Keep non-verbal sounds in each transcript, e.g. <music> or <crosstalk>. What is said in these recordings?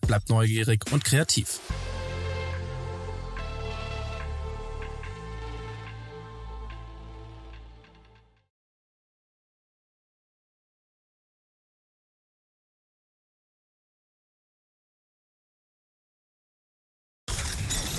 bleib neugierig und kreativ.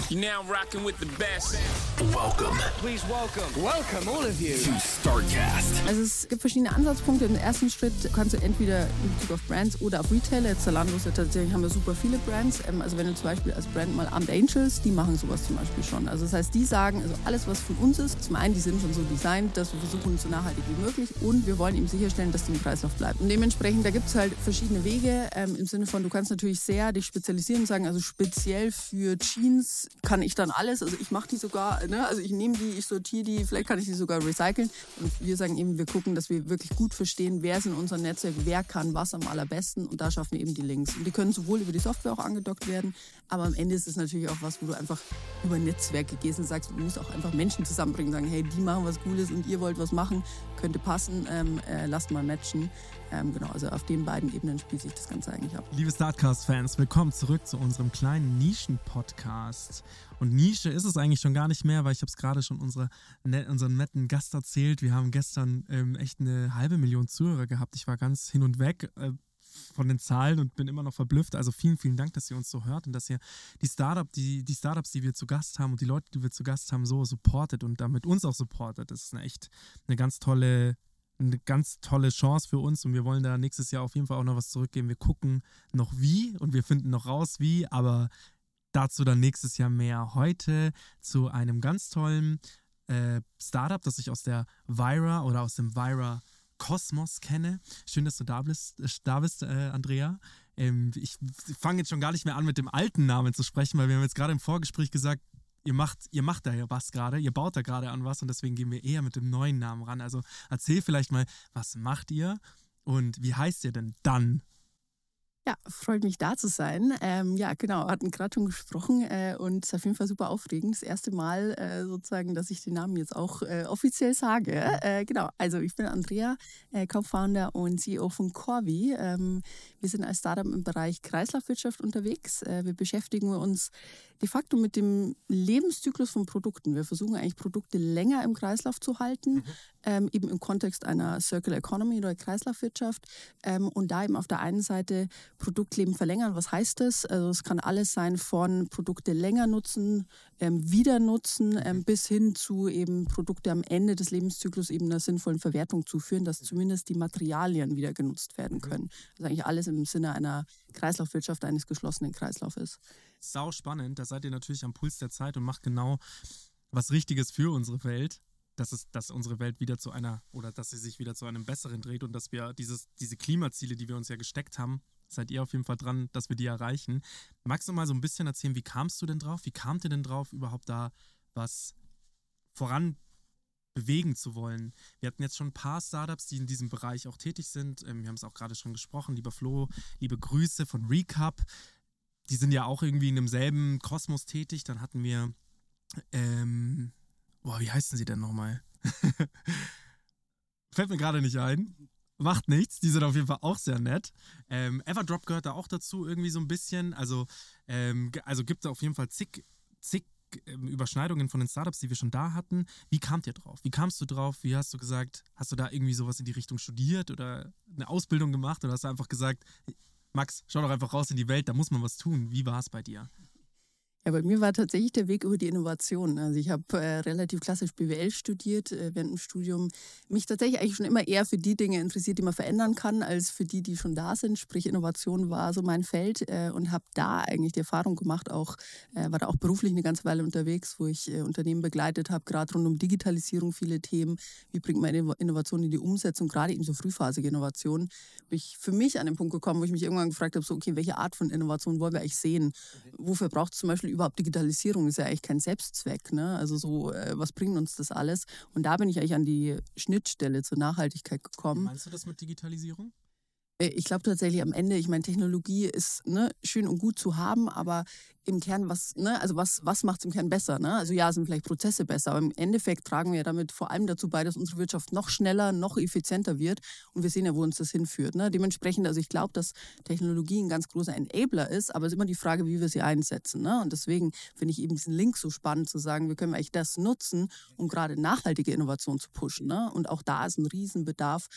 You're now rocking with the best. Welcome Please welcome. Welcome, all of you. to StarCast. Also es gibt verschiedene Ansatzpunkte. Im ersten Schritt kannst du entweder in Bezug auf Brands oder auf Retailer. Jetzt Zalando ist ja tatsächlich, haben wir super viele Brands. Ähm, Also wenn du zum Beispiel als Brand mal Armed Angels, die machen sowas zum Beispiel schon. Also das heißt, die sagen, also alles, was von uns ist, zum einen, die sind schon so designt, dass wir versuchen, so nachhaltig wie möglich und wir wollen eben sicherstellen, dass die im Kreislauf bleibt. Und dementsprechend, da gibt es halt verschiedene Wege ähm, im Sinne von, du kannst natürlich sehr dich spezialisieren und sagen, also speziell für Jeans kann ich dann alles, also ich mache die sogar, ne? also ich nehme die, ich sortiere die, vielleicht kann ich die sogar recyceln. Und wir sagen eben, wir gucken, dass wir wirklich gut verstehen, wer ist in unserem Netzwerk, wer kann was am allerbesten und da schaffen wir eben die Links. Und die können sowohl über die Software auch angedockt werden, aber am Ende ist es natürlich auch was, wo du einfach über Netzwerke gehst und sagst, du musst auch einfach Menschen zusammenbringen, sagen, hey, die machen was Cooles und ihr wollt was machen, könnte passen, ähm, äh, lasst mal matchen. Ähm, genau, also auf den beiden Ebenen spielt sich das Ganze eigentlich ab. Liebe Startcast-Fans, willkommen zurück zu unserem kleinen Nischen-Podcast. Und Nische ist es eigentlich schon gar nicht mehr, weil ich habe es gerade schon unsere, ne, unseren netten Gast erzählt. Wir haben gestern ähm, echt eine halbe Million Zuhörer gehabt. Ich war ganz hin und weg äh, von den Zahlen und bin immer noch verblüfft. Also vielen, vielen Dank, dass ihr uns so hört und dass ihr die Startup, die, die Startups, die wir zu Gast haben und die Leute, die wir zu Gast haben, so supportet und damit uns auch supportet. Das ist eine echt eine ganz tolle eine ganz tolle Chance für uns und wir wollen da nächstes Jahr auf jeden Fall auch noch was zurückgeben. Wir gucken noch wie und wir finden noch raus wie, aber dazu dann nächstes Jahr mehr. Heute zu einem ganz tollen äh, Startup, das ich aus der Vira oder aus dem Vira Kosmos kenne. Schön, dass du da bist, äh, da bist äh, Andrea. Ähm, ich fange jetzt schon gar nicht mehr an, mit dem alten Namen zu sprechen, weil wir haben jetzt gerade im Vorgespräch gesagt, ihr macht, ihr macht da ja was gerade, ihr baut da gerade an was und deswegen gehen wir eher mit dem neuen Namen ran. Also erzähl vielleicht mal, was macht ihr und wie heißt ihr denn dann? Ja, freut mich da zu sein. Ähm, ja, genau, hatten gerade schon gesprochen äh, und es ist auf jeden Fall super aufregend. Das erste Mal äh, sozusagen, dass ich den Namen jetzt auch äh, offiziell sage. Äh, genau, also ich bin Andrea, äh, Co-Founder und CEO von Corvi. Ähm, wir sind als Startup im Bereich Kreislaufwirtschaft unterwegs. Äh, wir beschäftigen uns de facto mit dem Lebenszyklus von Produkten. Wir versuchen eigentlich Produkte länger im Kreislauf zu halten, mhm. Ähm, eben im Kontext einer Circular Economy oder Kreislaufwirtschaft. Ähm, und da eben auf der einen Seite Produktleben verlängern. Was heißt das? Also es kann alles sein von Produkte länger nutzen, ähm, wieder nutzen, ähm, bis hin zu eben Produkte am Ende des Lebenszyklus eben einer sinnvollen Verwertung zu führen, dass zumindest die Materialien wieder genutzt werden mhm. können. Also eigentlich alles im Sinne einer Kreislaufwirtschaft, eines geschlossenen Kreislaufes sau spannend. Da seid ihr natürlich am Puls der Zeit und macht genau was Richtiges für unsere Welt. Dass, es, dass unsere Welt wieder zu einer oder dass sie sich wieder zu einem besseren dreht und dass wir dieses, diese Klimaziele, die wir uns ja gesteckt haben, seid ihr auf jeden Fall dran, dass wir die erreichen. Magst du mal so ein bisschen erzählen, wie kamst du denn drauf? Wie kamt ihr denn drauf, überhaupt da was voran bewegen zu wollen. Wir hatten jetzt schon ein paar Startups, die in diesem Bereich auch tätig sind. Ähm, wir haben es auch gerade schon gesprochen. Lieber Flo, liebe Grüße von Recap die sind ja auch irgendwie in demselben Kosmos tätig. Dann hatten wir, ähm, boah, wie heißen sie denn nochmal? <laughs> Fällt mir gerade nicht ein. Macht nichts, die sind auf jeden Fall auch sehr nett. Ähm, Everdrop gehört da auch dazu, irgendwie so ein bisschen. Also, ähm, also gibt es auf jeden Fall zig, zig ähm, Überschneidungen von den Startups, die wir schon da hatten. Wie kamt ihr drauf? Wie kamst du drauf? Wie hast du gesagt, hast du da irgendwie sowas in die Richtung studiert oder eine Ausbildung gemacht oder hast du einfach gesagt, Max, schau doch einfach raus in die Welt, da muss man was tun. Wie war es bei dir? Ja, bei mir war tatsächlich der Weg über die Innovation. Also ich habe äh, relativ klassisch BWL studiert äh, während dem Studium. Mich tatsächlich eigentlich schon immer eher für die Dinge interessiert, die man verändern kann, als für die, die schon da sind. Sprich, Innovation war so mein Feld äh, und habe da eigentlich die Erfahrung gemacht, auch äh, war da auch beruflich eine ganze Weile unterwegs, wo ich äh, Unternehmen begleitet habe, gerade rund um Digitalisierung viele Themen. Wie bringt man Innovation in die Umsetzung, gerade eben so frühphasige Innovation. Bin ich für mich an den Punkt gekommen, wo ich mich irgendwann gefragt habe, so okay, welche Art von Innovation wollen wir eigentlich sehen? Wofür braucht es zum Beispiel überhaupt Digitalisierung ist ja eigentlich kein Selbstzweck. Ne? Also so, äh, was bringt uns das alles? Und da bin ich eigentlich an die Schnittstelle zur Nachhaltigkeit gekommen. Meinst du das mit Digitalisierung? Äh, ich glaube tatsächlich am Ende, ich meine, Technologie ist ne, schön und gut zu haben, aber im Kern, was, ne, also was, was macht es im Kern besser? Ne? Also ja, sind vielleicht Prozesse besser, aber im Endeffekt tragen wir damit vor allem dazu bei, dass unsere Wirtschaft noch schneller, noch effizienter wird. Und wir sehen ja, wo uns das hinführt. Ne? Dementsprechend, also ich glaube, dass Technologie ein ganz großer Enabler ist, aber es ist immer die Frage, wie wir sie einsetzen. Ne? Und deswegen finde ich eben diesen Link so spannend zu sagen, wir können eigentlich das nutzen, um gerade nachhaltige Innovation zu pushen. Ne? Und auch da ist ein Riesenbedarf,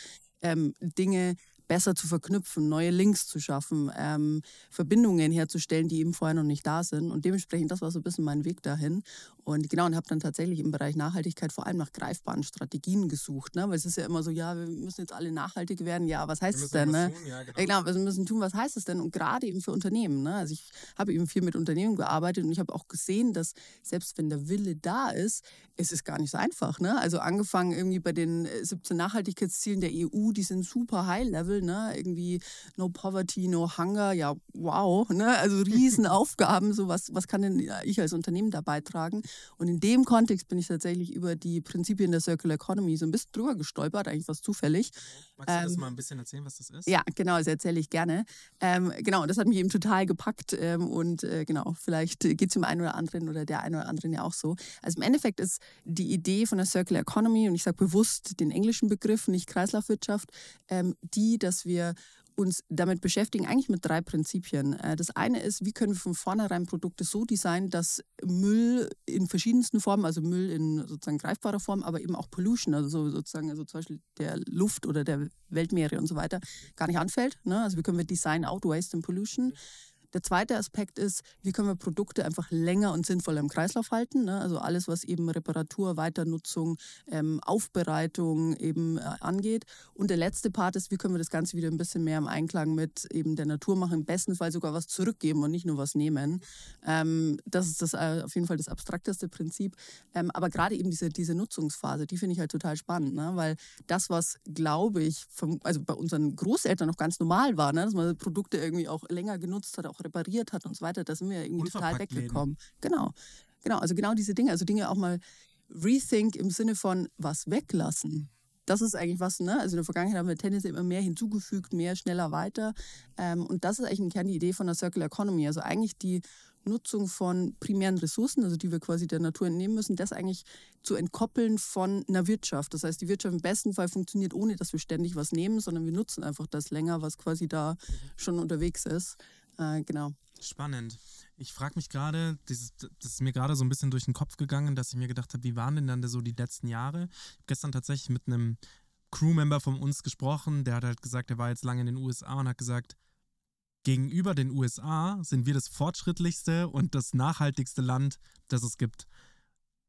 ähm, Dinge besser zu verknüpfen, neue Links zu schaffen, ähm, Verbindungen herzustellen, die eben vorher noch nicht da sind. Und dementsprechend, das war so ein bisschen mein Weg dahin. Und genau, und habe dann tatsächlich im Bereich Nachhaltigkeit vor allem nach greifbaren Strategien gesucht. Ne? Weil es ist ja immer so, ja, wir müssen jetzt alle nachhaltig werden. Ja, was heißt es denn? Ne? Tun, ja, genau. genau, wir müssen tun, was heißt es denn? Und gerade eben für Unternehmen. Ne? Also ich habe eben viel mit Unternehmen gearbeitet und ich habe auch gesehen, dass selbst wenn der Wille da ist, es ist gar nicht so einfach. Ne? Also angefangen irgendwie bei den 17 Nachhaltigkeitszielen der EU, die sind super Ne? Irgendwie No Poverty, No Hunger, ja, wow, ne? Also Riesenaufgaben, <laughs> so was, was kann denn ich als Unternehmen da beitragen? Und in dem Kontext bin ich tatsächlich über die Prinzipien der Circular Economy so ein bisschen drüber gestolpert, eigentlich was zufällig. Magst du das ähm, mal ein bisschen erzählen, was das ist? Ja, genau, das erzähle ich gerne. Ähm, genau, das hat mich eben total gepackt ähm, und äh, genau, vielleicht geht es dem einen oder anderen oder der einen oder anderen ja auch so. Also im Endeffekt ist die Idee von der Circular Economy, und ich sage bewusst den englischen Begriff, nicht Kreislaufwirtschaft, ähm, die, dass wir uns damit beschäftigen, eigentlich mit drei Prinzipien. Äh, das eine ist, wie können wir von vornherein Produkte so designen, dass Müll in verschiedensten Formen, also Müll in sozusagen greifbarer Form, aber eben auch Pollution, also sozusagen also zum Beispiel der Luft oder der Weltmeere und so weiter, gar nicht anfällt. Ne? Also wie können wir Design out Waste and Pollution. Der zweite Aspekt ist, wie können wir Produkte einfach länger und sinnvoller im Kreislauf halten. Ne? Also alles, was eben Reparatur, Weiternutzung, ähm, Aufbereitung eben äh, angeht. Und der letzte Part ist, wie können wir das Ganze wieder ein bisschen mehr im Einklang mit eben der Natur machen, im besten Fall sogar was zurückgeben und nicht nur was nehmen. Ähm, das ist das, äh, auf jeden Fall das abstrakteste Prinzip. Ähm, aber gerade eben diese, diese Nutzungsphase, die finde ich halt total spannend, ne? weil das, was, glaube ich, vom, also bei unseren Großeltern noch ganz normal war, ne? dass man Produkte irgendwie auch länger genutzt hat, auch repariert hat und so weiter, da sind wir ja irgendwie total weggekommen. Genau. Genau, also genau diese Dinge, also Dinge auch mal rethink im Sinne von was weglassen. Das ist eigentlich was, ne? Also in der Vergangenheit haben wir tendenziell immer mehr hinzugefügt, mehr, schneller, weiter. Ähm, und das ist eigentlich im Kern die Idee von der Circular Economy. Also eigentlich die Nutzung von primären Ressourcen, also die wir quasi der Natur entnehmen müssen, das eigentlich zu entkoppeln von einer Wirtschaft. Das heißt, die Wirtschaft im besten Fall funktioniert, ohne dass wir ständig was nehmen, sondern wir nutzen einfach das länger, was quasi da schon unterwegs ist. Äh, genau. Spannend. Ich frage mich gerade, das, ist mir gerade so ein bisschen durch den Kopf gegangen, dass ich mir gedacht habe, wie waren denn dann so die letzten Jahre? Ich habe gestern tatsächlich mit einem Crewmember von uns gesprochen, der hat halt gesagt, er war jetzt lange in den USA und hat gesagt, gegenüber den USA sind wir das fortschrittlichste und das nachhaltigste Land, das es gibt.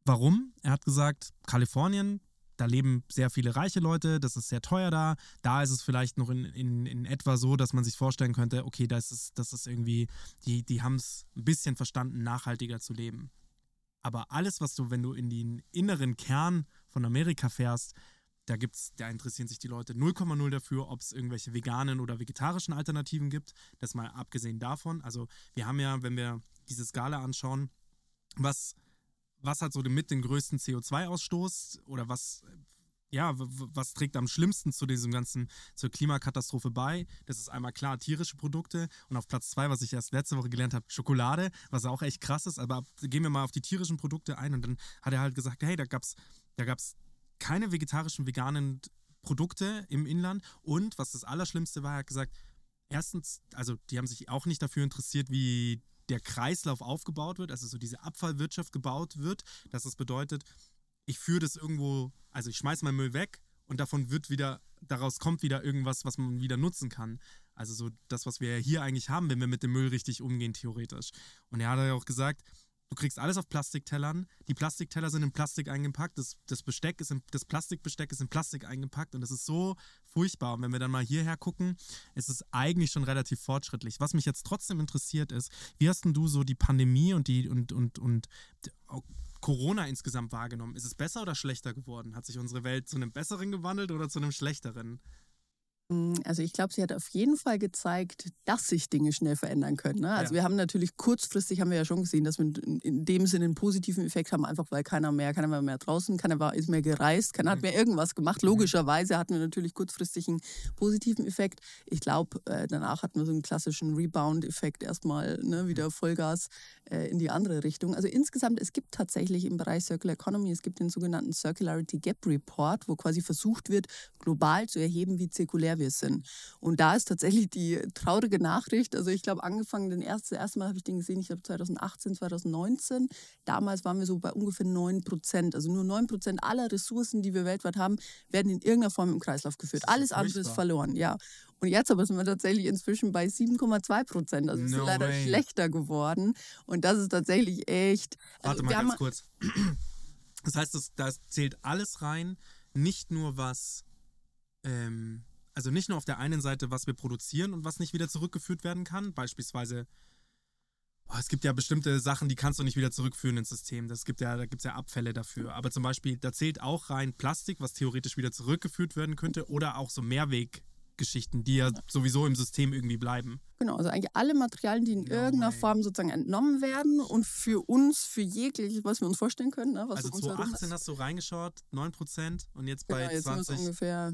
Warum? Er hat gesagt, Kalifornien, da leben sehr viele reiche Leute, das ist sehr teuer da. Da ist es vielleicht noch in, in, in etwa so, dass man sich vorstellen könnte, okay, das ist, das ist irgendwie, die, die haben es ein bisschen verstanden, nachhaltiger zu leben. Aber alles, was du, wenn du in den inneren Kern von Amerika fährst, da gibt's, da interessieren sich die Leute 0,0 dafür, ob es irgendwelche veganen oder vegetarischen Alternativen gibt. Das mal abgesehen davon. Also wir haben ja, wenn wir diese Skala anschauen, was, was hat so mit den größten CO2-Ausstoß oder was, ja, was trägt am schlimmsten zu diesem ganzen, zur Klimakatastrophe bei? Das ist einmal klar tierische Produkte und auf Platz zwei, was ich erst letzte Woche gelernt habe, Schokolade, was auch echt krass ist. Aber gehen wir mal auf die tierischen Produkte ein und dann hat er halt gesagt, hey, da gab's, da gab's keine vegetarischen, veganen Produkte im Inland. Und was das Allerschlimmste war, er hat gesagt, erstens, also die haben sich auch nicht dafür interessiert, wie der Kreislauf aufgebaut wird, also so diese Abfallwirtschaft gebaut wird, dass das bedeutet, ich führe das irgendwo, also ich schmeiß meinen Müll weg und davon wird wieder, daraus kommt wieder irgendwas, was man wieder nutzen kann. Also so das, was wir hier eigentlich haben, wenn wir mit dem Müll richtig umgehen, theoretisch. Und er hat ja auch gesagt, du kriegst alles auf Plastiktellern. Die Plastikteller sind in Plastik eingepackt. Das, das Besteck ist in, das Plastikbesteck ist in Plastik eingepackt und das ist so furchtbar. Und wenn wir dann mal hierher gucken, ist es eigentlich schon relativ fortschrittlich. Was mich jetzt trotzdem interessiert ist, wie hast denn du so die Pandemie und die und und und Corona insgesamt wahrgenommen? Ist es besser oder schlechter geworden? Hat sich unsere Welt zu einem besseren gewandelt oder zu einem schlechteren? Also ich glaube, sie hat auf jeden Fall gezeigt, dass sich Dinge schnell verändern können. Ne? Also Ja. wir haben natürlich kurzfristig haben wir ja schon gesehen, dass wir in- dem Sinne einen positiven Effekt haben, einfach weil keiner mehr, keiner war mehr draußen, keiner war, ist mehr gereist, keiner hat mehr irgendwas gemacht. Logischerweise hatten wir natürlich kurzfristig einen positiven Effekt. Ich glaube, äh, danach hatten wir so einen klassischen Rebound-Effekt erstmal ne, wieder Vollgas äh, in die andere Richtung. Also insgesamt, es gibt tatsächlich im Bereich Circular Economy, es gibt den sogenannten Circularity Gap Report, wo quasi versucht wird, global zu erheben, wie zirkulär wir sind. Und da ist tatsächlich die traurige Nachricht, also ich glaube, angefangen, den ersten, das erste Mal habe ich den gesehen, ich glaube 2018, 2019. Damals waren wir so bei ungefähr 9 Prozent. Also nur 9 Prozent aller Ressourcen, die wir weltweit haben, werden in irgendeiner Form im Kreislauf geführt. Alles andere ist verloren, ja. Und jetzt aber sind wir tatsächlich inzwischen bei 7,2 Prozent. Also ist No leider way. schlechter geworden. Und das ist tatsächlich echt. Also Warte mal ganz kurz. Das heißt, das, das zählt alles rein, nicht nur was, ähm, also nicht nur auf der einen Seite, was wir produzieren und was nicht wieder zurückgeführt werden kann. Beispielsweise, es gibt ja bestimmte Sachen, die kannst du nicht wieder zurückführen ins System. Das gibt ja, da gibt es ja Abfälle dafür. Aber zum Beispiel, da zählt auch rein Plastik, was theoretisch wieder zurückgeführt werden könnte, oder auch so Mehrweggeschichten, die ja sowieso im System irgendwie bleiben. Genau, also eigentlich alle Materialien, die in No irgendeiner way. Form sozusagen entnommen werden und für uns, für jegliches, was wir uns vorstellen können, ne, was Also um uns herum 2018 ist. hast du reingeschaut, 9% und jetzt Genau, bei jetzt wir so 20, ungefähr.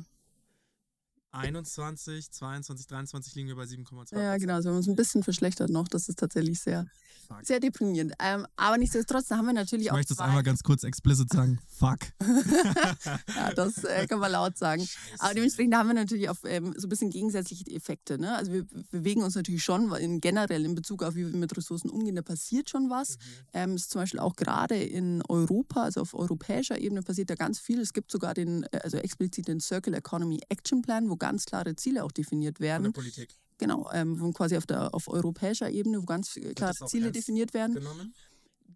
21, 22, 23 liegen wir bei 7,2. Ja, genau, also wir haben uns ein bisschen verschlechtert noch. Das ist tatsächlich sehr, Fuck. sehr deprimierend. Ähm, aber nichtsdestotrotz, da haben wir natürlich Ich auch. möchte es zwei- einmal ganz kurz explicit sagen. Fuck. <laughs> ja, das äh, <laughs> kann man laut sagen. Aber dementsprechend haben wir natürlich auch ähm, so ein bisschen gegensätzliche Effekte. Ne? Also wir bewegen uns natürlich schon in, generell in Bezug auf, wie wir mit Ressourcen umgehen, da passiert schon was. Ähm, es ist zum Beispiel auch gerade in Europa, also auf europäischer Ebene passiert da ganz viel. Es gibt sogar den, äh, also explizit den Circular Economy Action Plan, wo ganz klare Ziele auch definiert Von werden. der Politik. genau, ähm, wo quasi auf, der, auf europäischer Ebene, wo ganz klare Ziele definiert werden Genommen?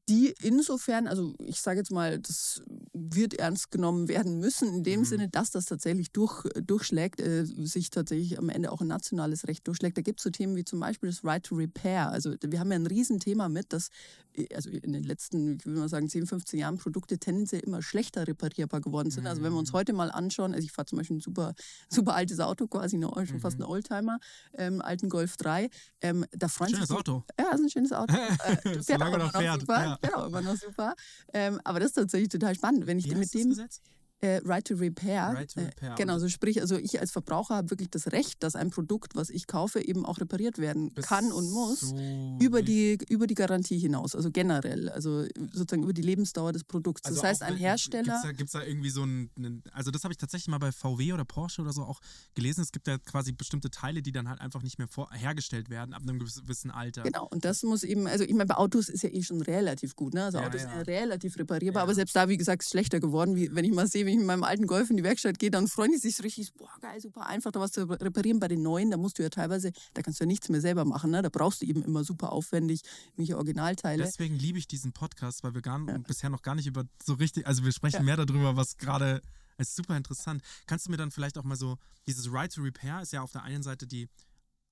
Die insofern, also ich sage jetzt mal, das wird ernst genommen werden müssen, in dem Mhm. Sinne, dass das tatsächlich durch, durchschlägt, äh, sich tatsächlich am Ende auch ein nationales Recht durchschlägt. Da gibt es so Themen wie zum Beispiel das Right to Repair. Also wir haben ja ein Riesenthema mit, dass äh, also in den letzten, ich würde mal sagen, 10, 15 Jahren Produkte tendenziell immer schlechter reparierbar geworden sind. Also wenn wir uns heute mal anschauen, also ich fahre zum Beispiel ein super, <laughs> super altes Auto, quasi eine, schon fast ein Oldtimer, ähm, alten Golf 3, ähm, da freuen Schönes sich Auto. ja, ist ein schönes Auto. <laughs> Äh, Solange auch noch fährt, ja. Genau, immer noch super. Ähm, aber das ist tatsächlich total spannend. Wenn ich Wie mit heißt das dem Gesetz? Äh, Right to Repair, Right to Repair. Äh, genau, also sprich, also ich als Verbraucher habe wirklich das Recht, dass ein Produkt, was ich kaufe, eben auch repariert werden kann und muss. zu Über die, über die Garantie hinaus, also generell, also sozusagen über die Lebensdauer des Produkts. Also das heißt, ein Hersteller. Gibt es da, irgendwie so einen also das habe ich tatsächlich mal bei VW oder Porsche oder so auch gelesen. Es gibt ja quasi bestimmte Teile, die dann halt einfach nicht mehr vor, hergestellt werden ab einem gewissen Alter. Genau, und das muss eben, also ich meine, bei Autos ist ja eh schon relativ gut, ne? Also Ja, Autos ja. sind ja relativ reparierbar, Ja. aber selbst da, wie gesagt, ist es schlechter geworden, wie wenn ich mal sehe, ich mit meinem alten Golf in die Werkstatt gehe, dann freuen die sich richtig, boah, geil, super einfach, da was zu reparieren. Bei den neuen, da musst du ja teilweise, da kannst du ja nichts mehr selber machen, ne? Da brauchst du eben immer super aufwendig irgendwelche Originalteile. Deswegen liebe ich diesen Podcast, weil wir gar, bisher noch gar nicht über so richtig, also wir sprechen mehr darüber, was gerade, es ist super interessant. Kannst du mir dann vielleicht auch mal so, dieses Right to Repair ist ja auf der einen Seite die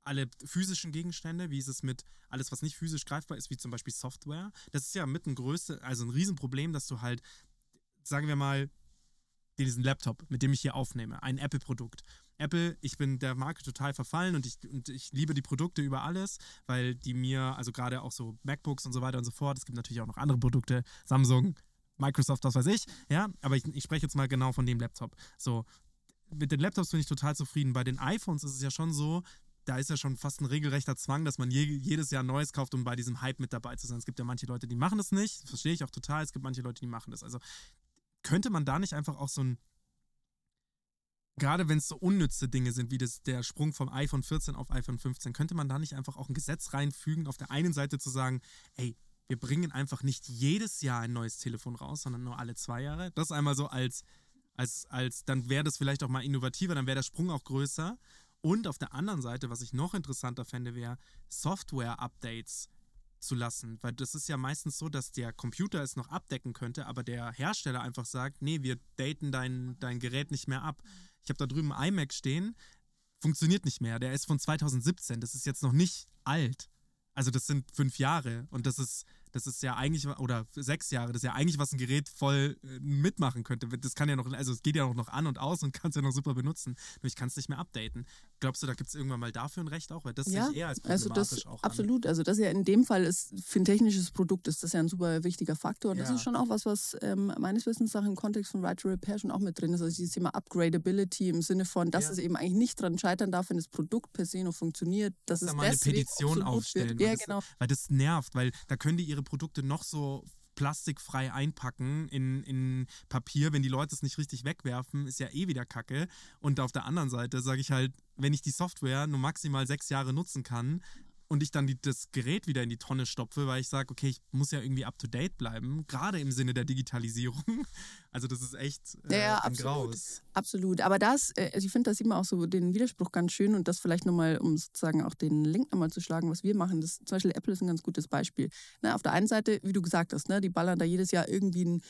alle physischen Gegenstände, wie ist es mit alles, was nicht physisch greifbar ist, wie zum Beispiel Software. Das ist ja mit ein größte, also ein Riesenproblem, dass du halt, sagen wir mal, diesen Laptop, mit dem ich hier aufnehme, ein Apple-Produkt. Apple, ich bin der Marke total verfallen und ich, und ich liebe die Produkte über alles, weil die mir, also gerade auch so MacBooks und so weiter und so fort, es gibt natürlich auch noch andere Produkte, Samsung, Microsoft, was weiß ich, ja, aber ich, ich spreche jetzt mal genau von dem Laptop. So, mit den Laptops bin ich total zufrieden. Bei den iPhones ist es ja schon so, da ist ja schon fast ein regelrechter Zwang, dass man je, jedes Jahr Neues kauft, um bei diesem Hype mit dabei zu sein. Es gibt ja manche Leute, die machen das nicht, das verstehe ich auch total. Es gibt manche Leute, die machen das. Also könnte man da nicht einfach auch so ein, gerade wenn es so unnütze Dinge sind, wie das, der Sprung vom iPhone 14 auf iPhone 15, könnte man da nicht einfach auch ein Gesetz reinfügen, auf der einen Seite zu sagen, ey, wir bringen einfach nicht jedes Jahr ein neues Telefon raus, sondern nur alle zwei Jahre. Das einmal so als, als, als dann wäre das vielleicht auch mal innovativer, dann wäre der Sprung auch größer. Und auf der anderen Seite, was ich noch interessanter fände, wäre Software-Updates zu lassen. Weil das ist ja meistens so, dass der Computer es noch abdecken könnte, aber der Hersteller einfach sagt, nee, wir daten dein, dein Gerät nicht mehr ab. Ich habe da drüben einen iMac stehen, funktioniert nicht mehr. Der ist von 2017, das ist jetzt noch nicht alt. Also das sind fünf Jahre und das ist, das ist ja eigentlich, oder sechs Jahre, das ist ja eigentlich, was ein Gerät voll äh, mitmachen könnte. Das kann ja noch, also es geht ja auch noch an und aus und <laughs> kannst ja noch super benutzen. Nur ich kann es nicht mehr updaten. Glaubst du, da gibt es irgendwann mal dafür ein Recht auch? Weil das sehe ich eher als also problematisch das auch an. absolut. Also das ist ja in dem Fall ist für ein technisches Produkt ist das ja ein super wichtiger Faktor. Und das Ja. ist schon auch was, was ähm, meines Wissens nach im Kontext von Right to Repair schon auch mit drin ist. Also dieses Thema Upgradability im Sinne von, dass Ja. es eben eigentlich nicht dran scheitern darf, wenn das Produkt per se noch funktioniert. Dass Dass da es mal eine Petition aufstellen. Weil Ja, das, genau. Weil das nervt, weil da können die ihre Produkte noch so plastikfrei einpacken in, in Papier. Wenn die Leute es nicht richtig wegwerfen, ist ja eh wieder Kacke. Und auf der anderen Seite sage ich halt, wenn ich die Software nur maximal sechs Jahre nutzen kann und ich dann die, das Gerät wieder in die Tonne stopfe, weil ich sage, okay, ich muss ja irgendwie up-to-date bleiben, gerade im Sinne der Digitalisierung. <laughs> Also das ist echt äh, Ja, ja, ein absolut. Graus. Absolut. Aber das, äh, also ich finde, da sieht man auch so den Widerspruch ganz schön und das vielleicht nochmal, um sozusagen auch den Link nochmal zu schlagen, was wir machen. Das, zum Beispiel Apple ist ein ganz gutes Beispiel. Ne, auf der einen Seite, wie du gesagt hast, ne, die ballern da jedes Jahr irgendwie ein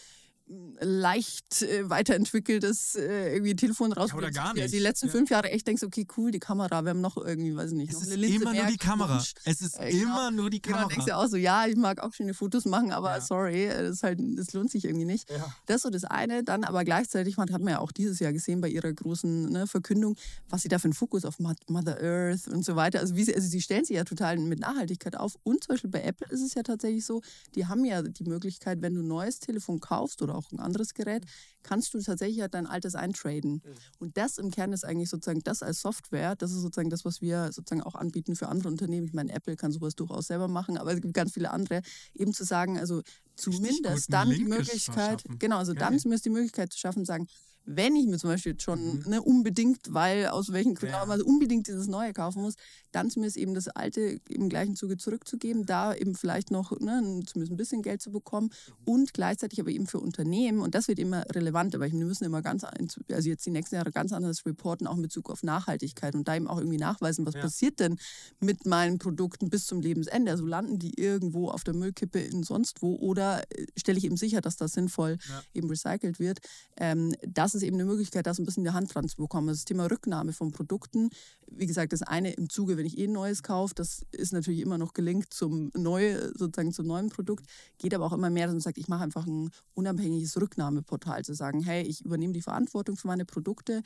leicht äh, weiterentwickeltes äh, irgendwie Telefon raus. Ja, oder gar Also die nicht. letzten Ja. fünf Jahre echt denkst, okay, cool, die Kamera, wir haben noch irgendwie, weiß ich nicht, Es ist immer nur die Kamera. gewünscht. Es ist Äh, genau. immer nur die Genau, Kamera. denkst du auch so, ja, ich mag auch schöne Fotos machen, aber Ja. sorry, äh, das, halt, das lohnt sich irgendwie nicht. Das ist so das eine. Dann aber gleichzeitig, man hat man ja auch dieses Jahr gesehen bei ihrer großen ne, Verkündung, was sie da für einen Fokus auf Mo- Mother Earth und so weiter. Also, wie sie, also sie stellen sich ja total mit Nachhaltigkeit auf. Und zum Beispiel bei Apple ist es ja tatsächlich so, die haben ja die Möglichkeit, wenn du ein neues Telefon kaufst oder auch ein anderes Gerät, kannst du tatsächlich ja dein altes eintraden. Und das im Kern ist eigentlich sozusagen das als Software, das ist sozusagen das, was wir sozusagen auch anbieten für andere Unternehmen. Ich meine, Apple kann sowas durchaus selber machen, aber es gibt ganz viele andere, eben zu sagen, also zumindest dann die Möglichkeit, genau, also dann zumindest die Möglichkeit zu schaffen, sagen, wenn ich mir zum Beispiel jetzt schon Mhm. ne, unbedingt, weil aus welchen Gründen Ja. auch immer, also unbedingt dieses Neue kaufen muss, dann zumindest eben das Alte im gleichen Zuge zurückzugeben, da eben vielleicht noch ne, zumindest ein bisschen Geld zu bekommen und gleichzeitig aber eben für Unternehmen, und das wird immer relevanter, weil wir müssen immer ganz, also jetzt die nächsten Jahre ganz anders reporten, auch in Bezug auf Nachhaltigkeit und da eben auch irgendwie nachweisen, was Ja. passiert denn mit meinen Produkten bis zum Lebensende. Also landen die irgendwo auf der Müllkippe in sonst wo oder äh, stelle ich eben sicher, dass das sinnvoll Ja. eben recycelt wird. Ähm, das ist eben eine Möglichkeit, das ein bisschen in der Hand dran zu bekommen. Also das Thema Rücknahme von Produkten, wie gesagt, das eine im Zuge, wenn ich eh ein neues kaufe, das ist natürlich immer noch gelingt zum neue, sozusagen zum neuen Produkt, geht aber auch immer mehr, dass man sagt, ich mache einfach ein unabhängiges Rücknahmeportal, zu sagen, hey, ich übernehme die Verantwortung für meine Produkte,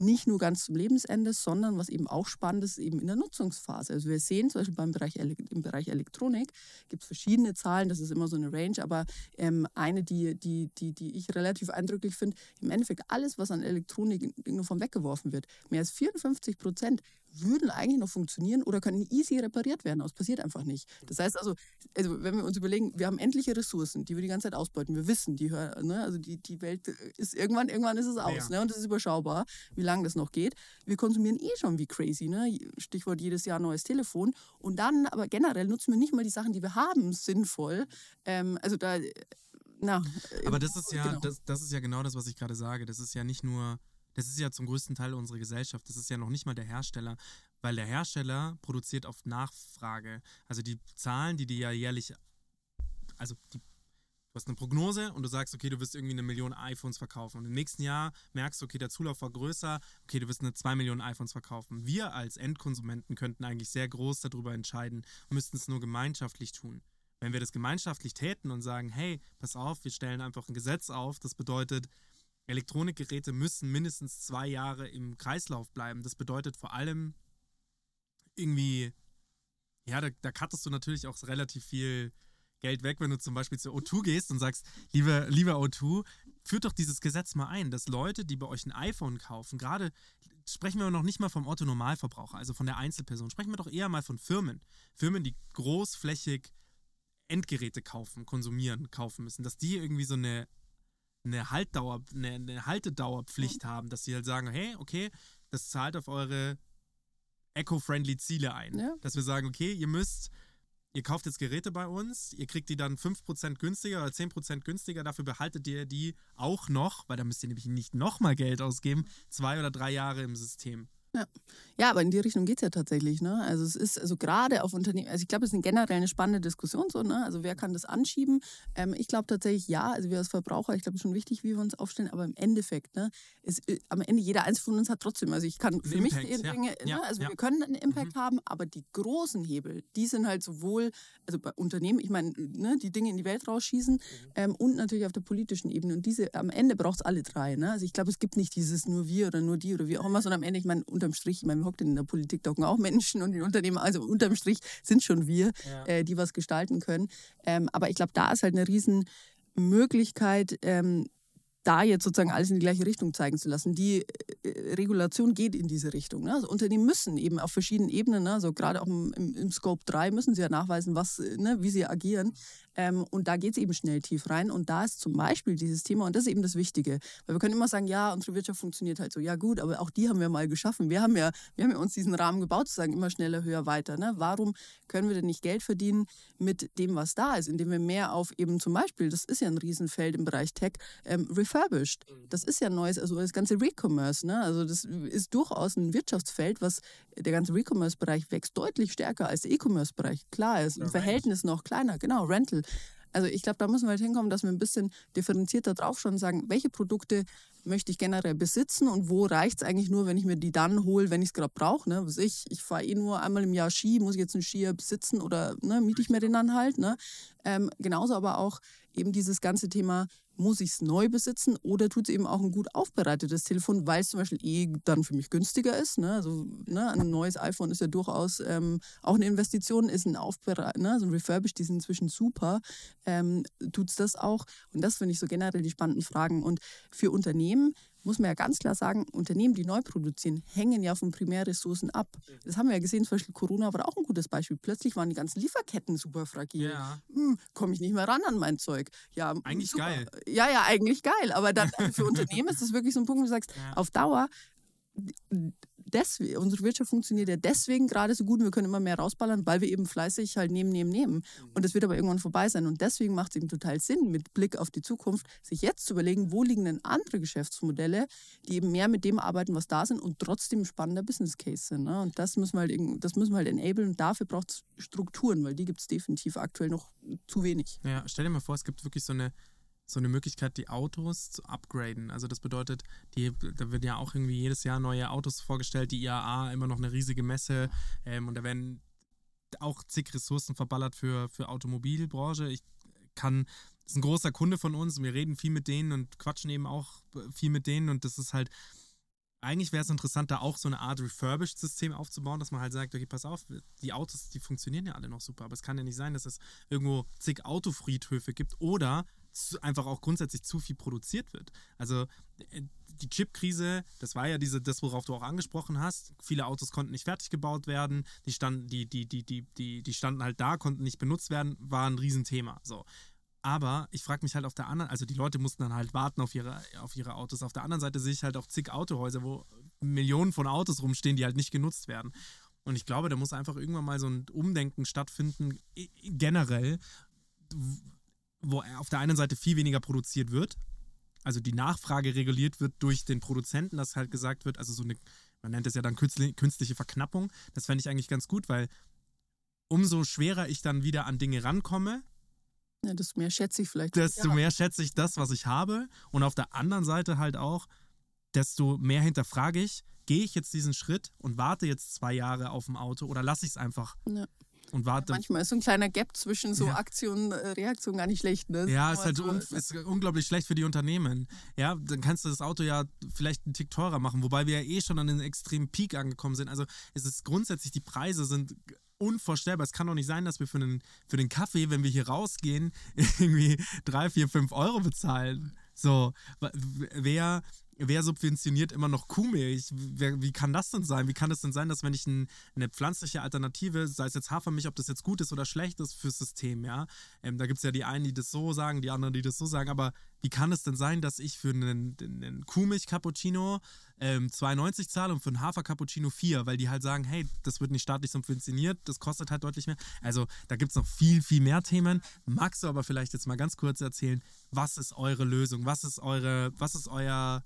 nicht nur ganz zum Lebensende, sondern was eben auch spannend ist, eben in der Nutzungsphase. Also wir sehen zum Beispiel beim Bereich, im Bereich Elektronik gibt es verschiedene Zahlen, das ist immer so eine Range, aber ähm, eine, die, die, die, die ich relativ eindrücklich finde, im Endeffekt alles, was an Elektronik nur vom weggeworfen wird, mehr als 54 Prozent würden eigentlich noch funktionieren oder können easy repariert werden. Aber es passiert einfach nicht. Das heißt also, also, wenn wir uns überlegen, wir haben endliche Ressourcen, die wir die ganze Zeit ausbeuten. Wir wissen, die, ne, also die, die Welt ist irgendwann, irgendwann ist es aus. Ja. Ne, und es ist überschaubar, wie lange das noch geht. Wir konsumieren eh schon wie crazy. Ne? Stichwort jedes Jahr neues Telefon. Und dann, aber generell nutzen wir nicht mal die Sachen, die wir haben, sinnvoll. Ähm, also da, na. Aber das ist ja, genau. das, das ist ja genau das, was ich gerade sage. Das ist ja nicht nur, das ist ja zum größten Teil unsere Gesellschaft. Das ist ja noch nicht mal der Hersteller, weil der Hersteller produziert auf Nachfrage. Also die Zahlen, die die ja jährlich, also die, du hast eine Prognose und du sagst, okay, du wirst irgendwie eine Million iPhones verkaufen. Und im nächsten Jahr merkst du, okay, der Zulauf war größer, okay, du wirst eine zwei Millionen iPhones verkaufen. Wir als Endkonsumenten könnten eigentlich sehr groß darüber entscheiden, müssten es nur gemeinschaftlich tun. Wenn wir das gemeinschaftlich täten und sagen, hey, pass auf, wir stellen einfach ein Gesetz auf, das bedeutet, Elektronikgeräte müssen mindestens zwei Jahre im Kreislauf bleiben. Das bedeutet vor allem irgendwie, ja, da, da cuttest du natürlich auch relativ viel Geld weg, wenn du zum Beispiel zu O2 gehst und sagst, liebe, lieber O2, führt doch dieses Gesetz mal ein, dass Leute, die bei euch ein iPhone kaufen, gerade sprechen wir noch nicht mal vom Otto Normalverbraucher, also von der Einzelperson, sprechen wir doch eher mal von Firmen. Firmen, die großflächig Endgeräte kaufen, konsumieren, kaufen müssen, dass die irgendwie so eine, eine Haltdauer, eine, eine Haltedauerpflicht haben, dass sie halt sagen, hey, okay, das zahlt auf eure eco-friendly Ziele ein. Ja. Dass wir sagen, okay, ihr müsst, ihr kauft jetzt Geräte bei uns, ihr kriegt die dann 5% günstiger oder 10% günstiger, dafür behaltet ihr die auch noch, weil da müsst ihr nämlich nicht nochmal Geld ausgeben, zwei oder drei Jahre im System. Ja, aber in die Richtung geht es ja tatsächlich. Ne? Also es ist also gerade auf Unternehmen, also ich glaube, es ist eine generell eine spannende Diskussion so, ne? Also wer kann das anschieben? Ähm, ich glaube tatsächlich ja, also wir als Verbraucher, ich glaube, es ist schon wichtig, wie wir uns aufstellen, aber im Endeffekt, ne, ist, äh, am Ende jeder Einzelne von uns hat trotzdem, also ich kann für mich Impact, ja. Dinge, Ja, ne? also ja. wir können einen Impact haben, aber die großen Hebel, die sind halt sowohl, also bei Unternehmen, ich meine, ne, die Dinge in die Welt rausschießen ähm, und natürlich auf der politischen Ebene. Und diese, am Ende braucht es alle drei. Ne? Also ich glaube, es gibt nicht dieses nur wir oder nur die oder wie auch immer, sondern am Ende, ich meine, unterm Strich, ich meine, wir hocken in der Politik, da hocken auch Menschen und in Unternehmen, also unterm Strich sind schon wir, äh, die was gestalten können. Ähm, aber ich glaube, da ist halt eine riesen Möglichkeit, ähm, da jetzt sozusagen alles in die gleiche Richtung zeigen zu lassen. Die äh, Regulation geht in diese Richtung. Ne? Also Unternehmen müssen eben auf verschiedenen Ebenen, ne? also gerade auch im, im, im Scope 3 müssen sie ja nachweisen, was, äh, ne, wie sie agieren. Ähm, und da geht es eben schnell tief rein. Und da ist zum Beispiel dieses Thema, und das ist eben das Wichtige, weil wir können immer sagen, ja, unsere Wirtschaft funktioniert halt so. Ja gut, aber auch die haben wir mal geschaffen. Wir haben ja, wir haben ja uns diesen Rahmen gebaut, zu sagen, immer schneller, höher, weiter. Ne? Warum können wir denn nicht Geld verdienen mit dem, was da ist, indem wir mehr auf eben zum Beispiel, das ist ja ein Riesenfeld im Bereich Tech, ähm, refurbished. Das ist ja neues, also das ganze Recommerce, ne? Also das ist durchaus ein Wirtschaftsfeld, was der ganze Recommerce-Bereich wächst deutlich stärker als der E-Commerce-Bereich. Klar, ist im Verhältnis noch kleiner, genau, Rental. Also ich glaube, da müssen wir halt hinkommen, dass wir ein bisschen differenzierter drauf schauen und sagen, welche Produkte möchte ich generell besitzen und wo reicht es eigentlich nur, wenn ich mir die dann hole, wenn ich es gerade brauche. Ne? Was ich, ich fahre eh nur einmal im Jahr Ski, muss ich jetzt einen Skier besitzen oder ne, miete ich mir den dann halt. Ne? Ähm, genauso aber auch eben dieses ganze Thema, muss ich es neu besitzen oder tut es eben auch ein gut aufbereitetes Telefon, weil es zum Beispiel eh dann für mich günstiger ist. Ne? Also ne, ein neues iPhone ist ja durchaus ähm, auch eine Investition, ist ein Aufbereit, ne? so ein Refurbished, die sind inzwischen super. Ähm, tut es das auch? Und das finde ich so generell die spannenden Fragen. Und für Unternehmen muss man ja ganz klar sagen, Unternehmen, die neu produzieren, hängen ja von Primärressourcen ab. Das haben wir ja gesehen, zum Beispiel Corona war auch ein gutes Beispiel. Plötzlich waren die ganzen Lieferketten super fragil. Ja. Hm, Komme ich nicht mehr ran an mein Zeug. Ja, Eigentlich super. geil. ja, ja, eigentlich geil. Aber dann für <laughs> Unternehmen ist das wirklich so ein Punkt, wo du sagst, auf Dauer, deswegen, unsere Wirtschaft funktioniert ja deswegen gerade so gut und wir können immer mehr rausballern, weil wir eben fleißig halt nehmen, nehmen, nehmen. Mhm. Und das wird aber irgendwann vorbei sein. Und deswegen macht es eben total Sinn, mit Blick auf die Zukunft, sich jetzt zu überlegen, wo liegen denn andere Geschäftsmodelle, die eben mehr mit dem arbeiten, was da sind und trotzdem ein spannender Business Case sind. Ne? Und das müssen wir halt, das müssen wir halt enablen und dafür braucht es Strukturen, weil die gibt es definitiv aktuell noch zu wenig. Ja, stell dir mal vor, es gibt wirklich so eine, so eine Möglichkeit, die Autos zu upgraden. Also das bedeutet, die, da werden ja auch irgendwie jedes Jahr neue Autos vorgestellt, die IAA, immer noch eine riesige Messe ähm, und da werden auch zig Ressourcen verballert für, für Automobilbranche. Ich kann, das ist ein großer Kunde von uns und wir reden viel mit denen und quatschen eben auch viel mit denen und das ist halt, eigentlich wäre es interessant, da auch so eine Art Refurbished-System aufzubauen, dass man halt sagt, okay, pass auf, die Autos, die funktionieren ja alle noch super, aber es kann ja nicht sein, dass es irgendwo zig Autofriedhöfe gibt oder zu, einfach auch grundsätzlich zu viel produziert wird. Also äh, die Chipkrise, das war ja diese, das, worauf du auch angesprochen hast. Viele Autos konnten nicht fertig gebaut werden, die standen, die, die, die, die, die, die standen halt da, konnten nicht benutzt werden, war ein Riesenthema. So. Aber ich frage mich halt auf der anderen, also die Leute mussten dann halt warten auf ihre, auf ihre Autos. Auf der anderen Seite sehe ich halt auch zig Autohäuser, wo Millionen von Autos rumstehen, die halt nicht genutzt werden. Und ich glaube, da muss einfach irgendwann mal so ein Umdenken stattfinden, generell, wo auf der einen Seite viel weniger produziert wird, also die Nachfrage reguliert wird durch den Produzenten, dass halt gesagt wird, also so eine, man nennt es ja dann künstli- künstliche Verknappung. Das fände ich eigentlich ganz gut, weil umso schwerer ich dann wieder an Dinge rankomme, Ja, desto mehr schätze ich vielleicht. desto wir mehr schätze ich das, was ich habe. Und auf der anderen Seite halt auch, desto mehr hinterfrage ich, gehe ich jetzt diesen Schritt und warte jetzt zwei Jahre auf dem Auto oder lasse ich es einfach Ja. Und warte. Manchmal ist so ein kleiner Gap zwischen so Ja. Aktion, äh, Reaktion gar nicht schlecht. Ne? Ja, ist halt un ist unglaublich schlecht für die Unternehmen. Ja, dann kannst du das Auto ja vielleicht einen Tick teurer machen, wobei wir ja eh schon an den extremen Peak angekommen sind. Also es ist grundsätzlich, die Preise sind unvorstellbar. Es kann doch nicht sein, dass wir für den, für den Kaffee, wenn wir hier rausgehen, <laughs> irgendwie drei, vier, fünf Euro bezahlen. So, wer, wer subventioniert immer noch Kuhmilch? Wer, wie kann das denn sein? Wie kann es denn sein, dass wenn ich ein, eine pflanzliche Alternative, sei es jetzt Hafermilch, ob das jetzt gut ist oder schlecht ist fürs System, ja? Ähm, da gibt es ja die einen, die das so sagen, die anderen, die das so sagen, aber wie kann es denn sein, dass ich für einen, einen Kuhmilch-Cappuccino ähm, 2,90 zahle und für einen Hafer-Cappuccino 4, weil die halt sagen, hey, das wird nicht staatlich subventioniert, das kostet halt deutlich mehr. Also da gibt es noch viel, viel mehr Themen. Magst du aber vielleicht jetzt mal ganz kurz erzählen, was ist eure Lösung? Was ist eure, was ist euer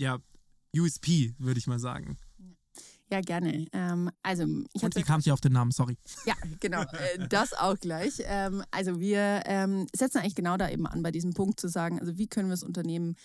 ja, USP, würde ich mal sagen. Ja, gerne. Ähm, also, ich Und wie kamt ihr auf den Namen? Sorry. Ja, genau. Äh, das auch gleich. Ähm, also wir ähm, setzen eigentlich genau da eben an, bei diesem Punkt zu sagen, also wie können wir das Unternehmen,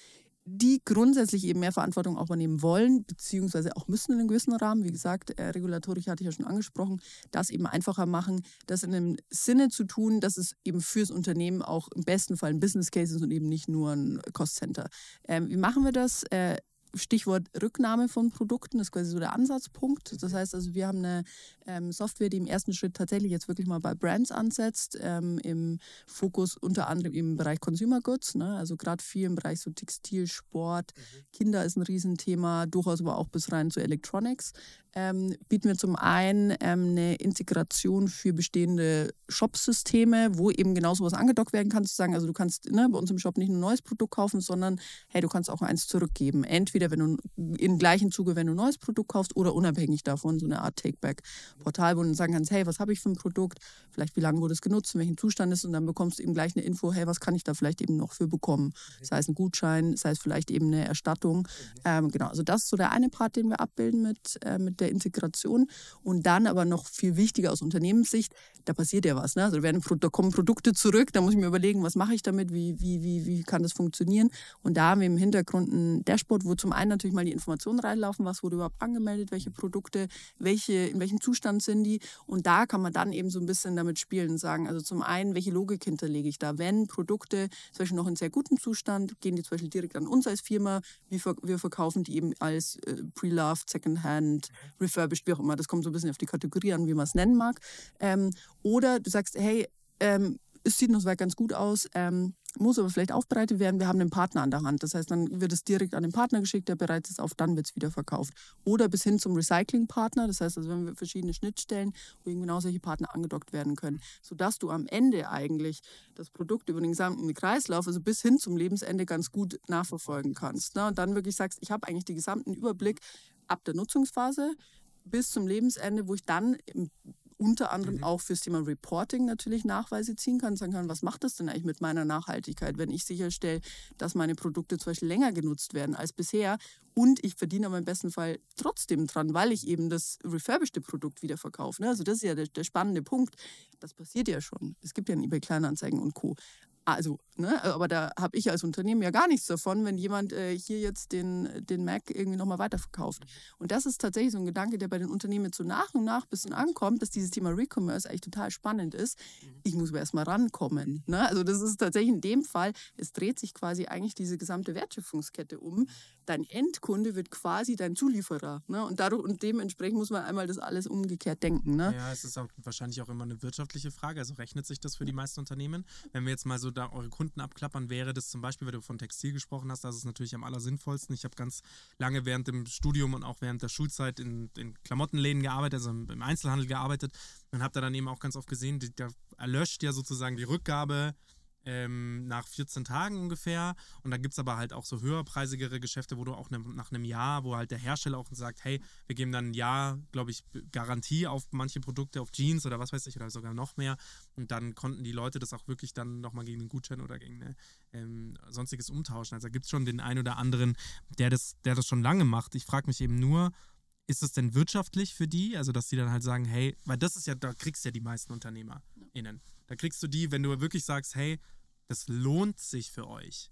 die grundsätzlich eben mehr Verantwortung auch übernehmen wollen, beziehungsweise auch müssen in einem gewissen Rahmen, wie gesagt, äh, regulatorisch hatte ich ja schon angesprochen, das eben einfacher machen, das in einem Sinne zu tun, dass es eben fürs Unternehmen auch im besten Fall ein Business Case ist und eben nicht nur ein Cost Center. Ähm, wie machen wir das? Äh, Stichwort Rücknahme von Produkten, das ist quasi so der Ansatzpunkt. Das heißt also, wir haben eine ähm, Software, die im ersten Schritt tatsächlich jetzt wirklich mal bei Brands ansetzt, ähm, im Fokus unter anderem im Bereich Consumer Goods, ne? also gerade viel im Bereich so Textil, Sport, Kinder ist ein Riesenthema, durchaus aber auch bis rein zu Electronics. Ähm, bieten wir zum einen ähm, eine Integration für bestehende Shop-Systeme, wo eben genau sowas angedockt werden kann, zu sagen, also du kannst ne, bei uns im Shop nicht nur ein neues Produkt kaufen, sondern hey, du kannst auch eins zurückgeben. Entweder wenn du im gleichen Zuge, wenn du ein neues Produkt kaufst oder unabhängig davon, so eine Art Take-Back-Portal, wo du sagen kannst, hey, was habe ich für ein Produkt, vielleicht wie lange wurde es genutzt, in welchem Zustand ist und dann bekommst du eben gleich eine Info, hey, was kann ich da vielleicht eben noch für bekommen? Sei es ein Gutschein, sei es vielleicht eben eine Erstattung. Ähm, genau, also das ist so der eine Part, den wir abbilden mit, äh, mit der Integration. Und dann aber noch viel wichtiger aus Unternehmenssicht, da passiert ja was. Ne? Also da, werden, da kommen Produkte zurück, da muss ich mir überlegen, was mache ich damit, wie, wie, wie, wie kann das funktionieren. Und da haben wir im Hintergrund ein Dashboard, wo zum einen natürlich mal die Informationen reinlaufen, was wurde überhaupt angemeldet, welche Produkte, welche, in welchem Zustand sind die. Und da kann man dann eben so ein bisschen damit spielen und sagen, also zum einen, welche Logik hinterlege ich da? Wenn Produkte zum Beispiel noch in sehr gutem Zustand, gehen die zum Beispiel direkt an uns als Firma, wir verkaufen die eben als äh, Pre-Loved, Secondhand, Refurbished, wie auch immer. Das kommt so ein bisschen auf die Kategorie an, wie man es nennen mag. Ähm, oder du sagst, hey, ähm, es sieht noch soweit ganz gut aus, ähm, muss aber vielleicht aufbereitet werden. Wir haben einen Partner an der Hand. Das heißt, dann wird es direkt an den Partner geschickt, der bereitet es auf, dann wird es wieder verkauft. Oder bis hin zum Recyclingpartner. Das heißt, also wenn wir verschiedene Schnittstellen, wo eben genau solche Partner angedockt werden können, sodass du am Ende eigentlich das Produkt über den gesamten Kreislauf, also bis hin zum Lebensende, ganz gut nachverfolgen kannst. Ne? Und dann wirklich sagst, ich habe eigentlich den gesamten Überblick ab der Nutzungsphase bis zum Lebensende, wo ich dann unter anderem Mhm. auch fürs Thema Reporting natürlich Nachweise ziehen kann, sagen kann, was macht das denn eigentlich mit meiner Nachhaltigkeit, wenn ich sicherstelle, dass meine Produkte zum Beispiel länger genutzt werden als bisher und ich verdiene aber im besten Fall trotzdem dran, weil ich eben das refurbished Produkt wieder verkaufe. Ne? Also das ist ja der, der spannende Punkt. Das passiert ja schon. Es gibt ja eBay Kleinanzeigen und Co. Also, ne, aber da habe ich als Unternehmen ja gar nichts davon, wenn jemand äh, hier jetzt den, den Mac irgendwie nochmal weiterverkauft. Und das ist tatsächlich so ein Gedanke, der bei den Unternehmen jetzt so nach und nach ein bisschen ankommt, dass dieses Thema Recommerce eigentlich total spannend ist. Ich muss aber erstmal rankommen. Ne? Also das ist tatsächlich in dem Fall, es dreht sich quasi eigentlich diese gesamte Wertschöpfungskette um. Dein Endkunde wird quasi dein Zulieferer. Ne? Und, dadurch, und dementsprechend muss man einmal das alles umgekehrt denken. Ne? Ja, es ist auch wahrscheinlich auch immer eine wirtschaftliche Frage. Also rechnet sich das für die meisten Unternehmen? Wenn wir jetzt mal so da eure Kunden abklappern, wäre das zum Beispiel, wenn du von Textil gesprochen hast, das ist natürlich am allersinnvollsten. Ich habe ganz lange während dem Studium und auch während der Schulzeit in, in Klamottenläden gearbeitet, also im Einzelhandel gearbeitet und habe da dann eben auch ganz oft gesehen, da erlöscht ja sozusagen die Rückgabe ähm, nach 14 Tagen ungefähr. Und dann gibt es aber halt auch so höherpreisigere Geschäfte, wo du auch ne, nach einem Jahr, wo halt der Hersteller auch sagt, hey, wir geben dann ein Jahr, glaube ich, Garantie auf manche Produkte, auf Jeans oder was weiß ich, oder sogar noch mehr. Und dann konnten die Leute das auch wirklich dann nochmal gegen einen Gutschein oder gegen ne, ähm, sonstiges umtauschen. Also da gibt es schon den einen oder anderen, der das, der das schon lange macht. Ich frage mich eben nur, ist das denn wirtschaftlich für die? Also, dass die dann halt sagen, hey, weil das ist ja, da kriegst du ja die meisten UnternehmerInnen. Da kriegst du die, wenn du wirklich sagst, hey, das lohnt sich für euch.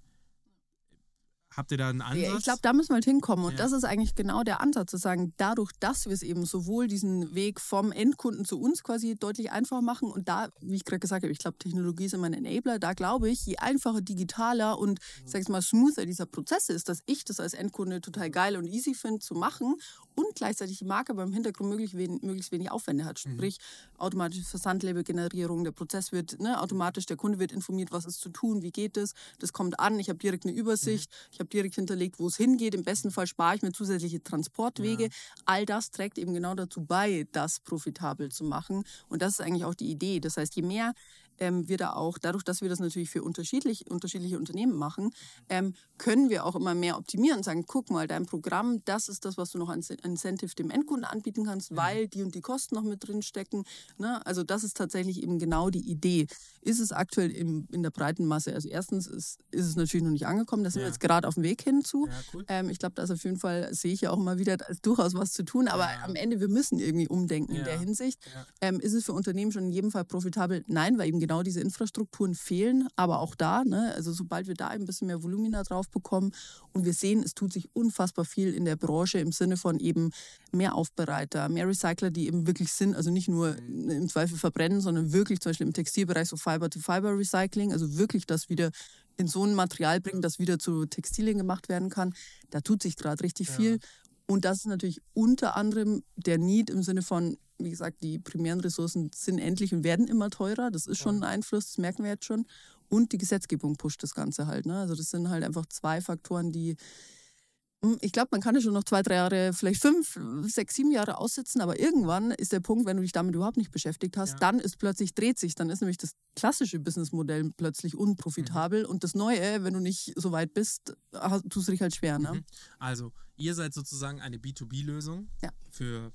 Habt ihr da einen Ansatz? Ich glaube, da müssen wir halt hinkommen. Und Ja. das ist eigentlich genau der Ansatz, zu sagen, dadurch, dass wir es eben sowohl diesen Weg vom Endkunden zu uns quasi deutlich einfacher machen und da, wie ich gerade gesagt habe, ich glaube, Technologie ist immer ein Enabler, da glaube ich, je einfacher, digitaler und, ich sag's mal, smoother dieser Prozess ist, dass ich das als Endkunde total geil und easy finde zu machen und gleichzeitig die Marke beim Hintergrund möglichst wenig, möglichst wenig Aufwände hat. Sprich, automatische Versandlabelgenerierung, der Prozess wird ne, automatisch, der Kunde wird informiert, was ist zu tun, wie geht es, das kommt an, ich habe direkt eine Übersicht, ich habe direkt hinterlegt, wo es hingeht. Im besten Fall spare ich mir zusätzliche Transportwege. All das trägt eben genau dazu bei, das profitabel zu machen. Und das ist eigentlich auch die Idee. Das heißt, je mehr ähm, wir da auch, dadurch, dass wir das natürlich für unterschiedlich, unterschiedliche Unternehmen machen, ähm, können wir auch immer mehr optimieren und sagen, guck mal, dein Programm, das ist das, was du noch an Incentive dem Endkunden anbieten kannst, weil die und die Kosten noch mit drin stecken. Ne? Also das ist tatsächlich eben genau die Idee. Ist es aktuell im, in der breiten Masse? Also erstens ist, ist es natürlich noch nicht angekommen, da sind wir Ja. jetzt gerade auf dem Weg hinzu. Ja, cool. Ähm, ich glaube, da ist auf jeden Fall, sehe ich ja auch immer wieder, da ist durchaus was zu tun, aber Ja. am Ende, wir müssen irgendwie umdenken in der Hinsicht. Ähm, ist es für Unternehmen schon in jedem Fall profitabel? Nein, weil eben genau diese Infrastrukturen fehlen, aber auch da, ne, also sobald wir da ein bisschen mehr Volumina drauf bekommen und wir sehen, es tut sich unfassbar viel in der Branche im Sinne von eben mehr Aufbereiter, mehr Recycler, die eben wirklich sind, also nicht nur Mhm. im Zweifel verbrennen, sondern wirklich zum Beispiel im Textilbereich so Fiber-to-Fiber-Recycling, also wirklich das wieder in so ein Material bringen, das wieder zu Textilien gemacht werden kann. Da tut sich gerade richtig viel. Und das ist natürlich unter anderem der Need im Sinne von, wie gesagt, die primären Ressourcen sind endlich und werden immer teurer. Das ist schon ein Einfluss, das merken wir jetzt schon. Und die Gesetzgebung pusht das Ganze halt. Ne? Also das sind halt einfach zwei Faktoren, die hm, ich glaube, man kann ja schon noch zwei, drei Jahre, vielleicht fünf, sechs, sieben Jahre aussitzen, aber irgendwann ist der Punkt, wenn du dich damit überhaupt nicht beschäftigt hast, Ja. dann ist plötzlich, dreht sich, dann ist nämlich das klassische Businessmodell plötzlich unprofitabel und das Neue, wenn du nicht so weit bist, tust du dich halt schwer. Ne? Mhm. Also, ihr seid sozusagen eine B2B-Lösung Ja. für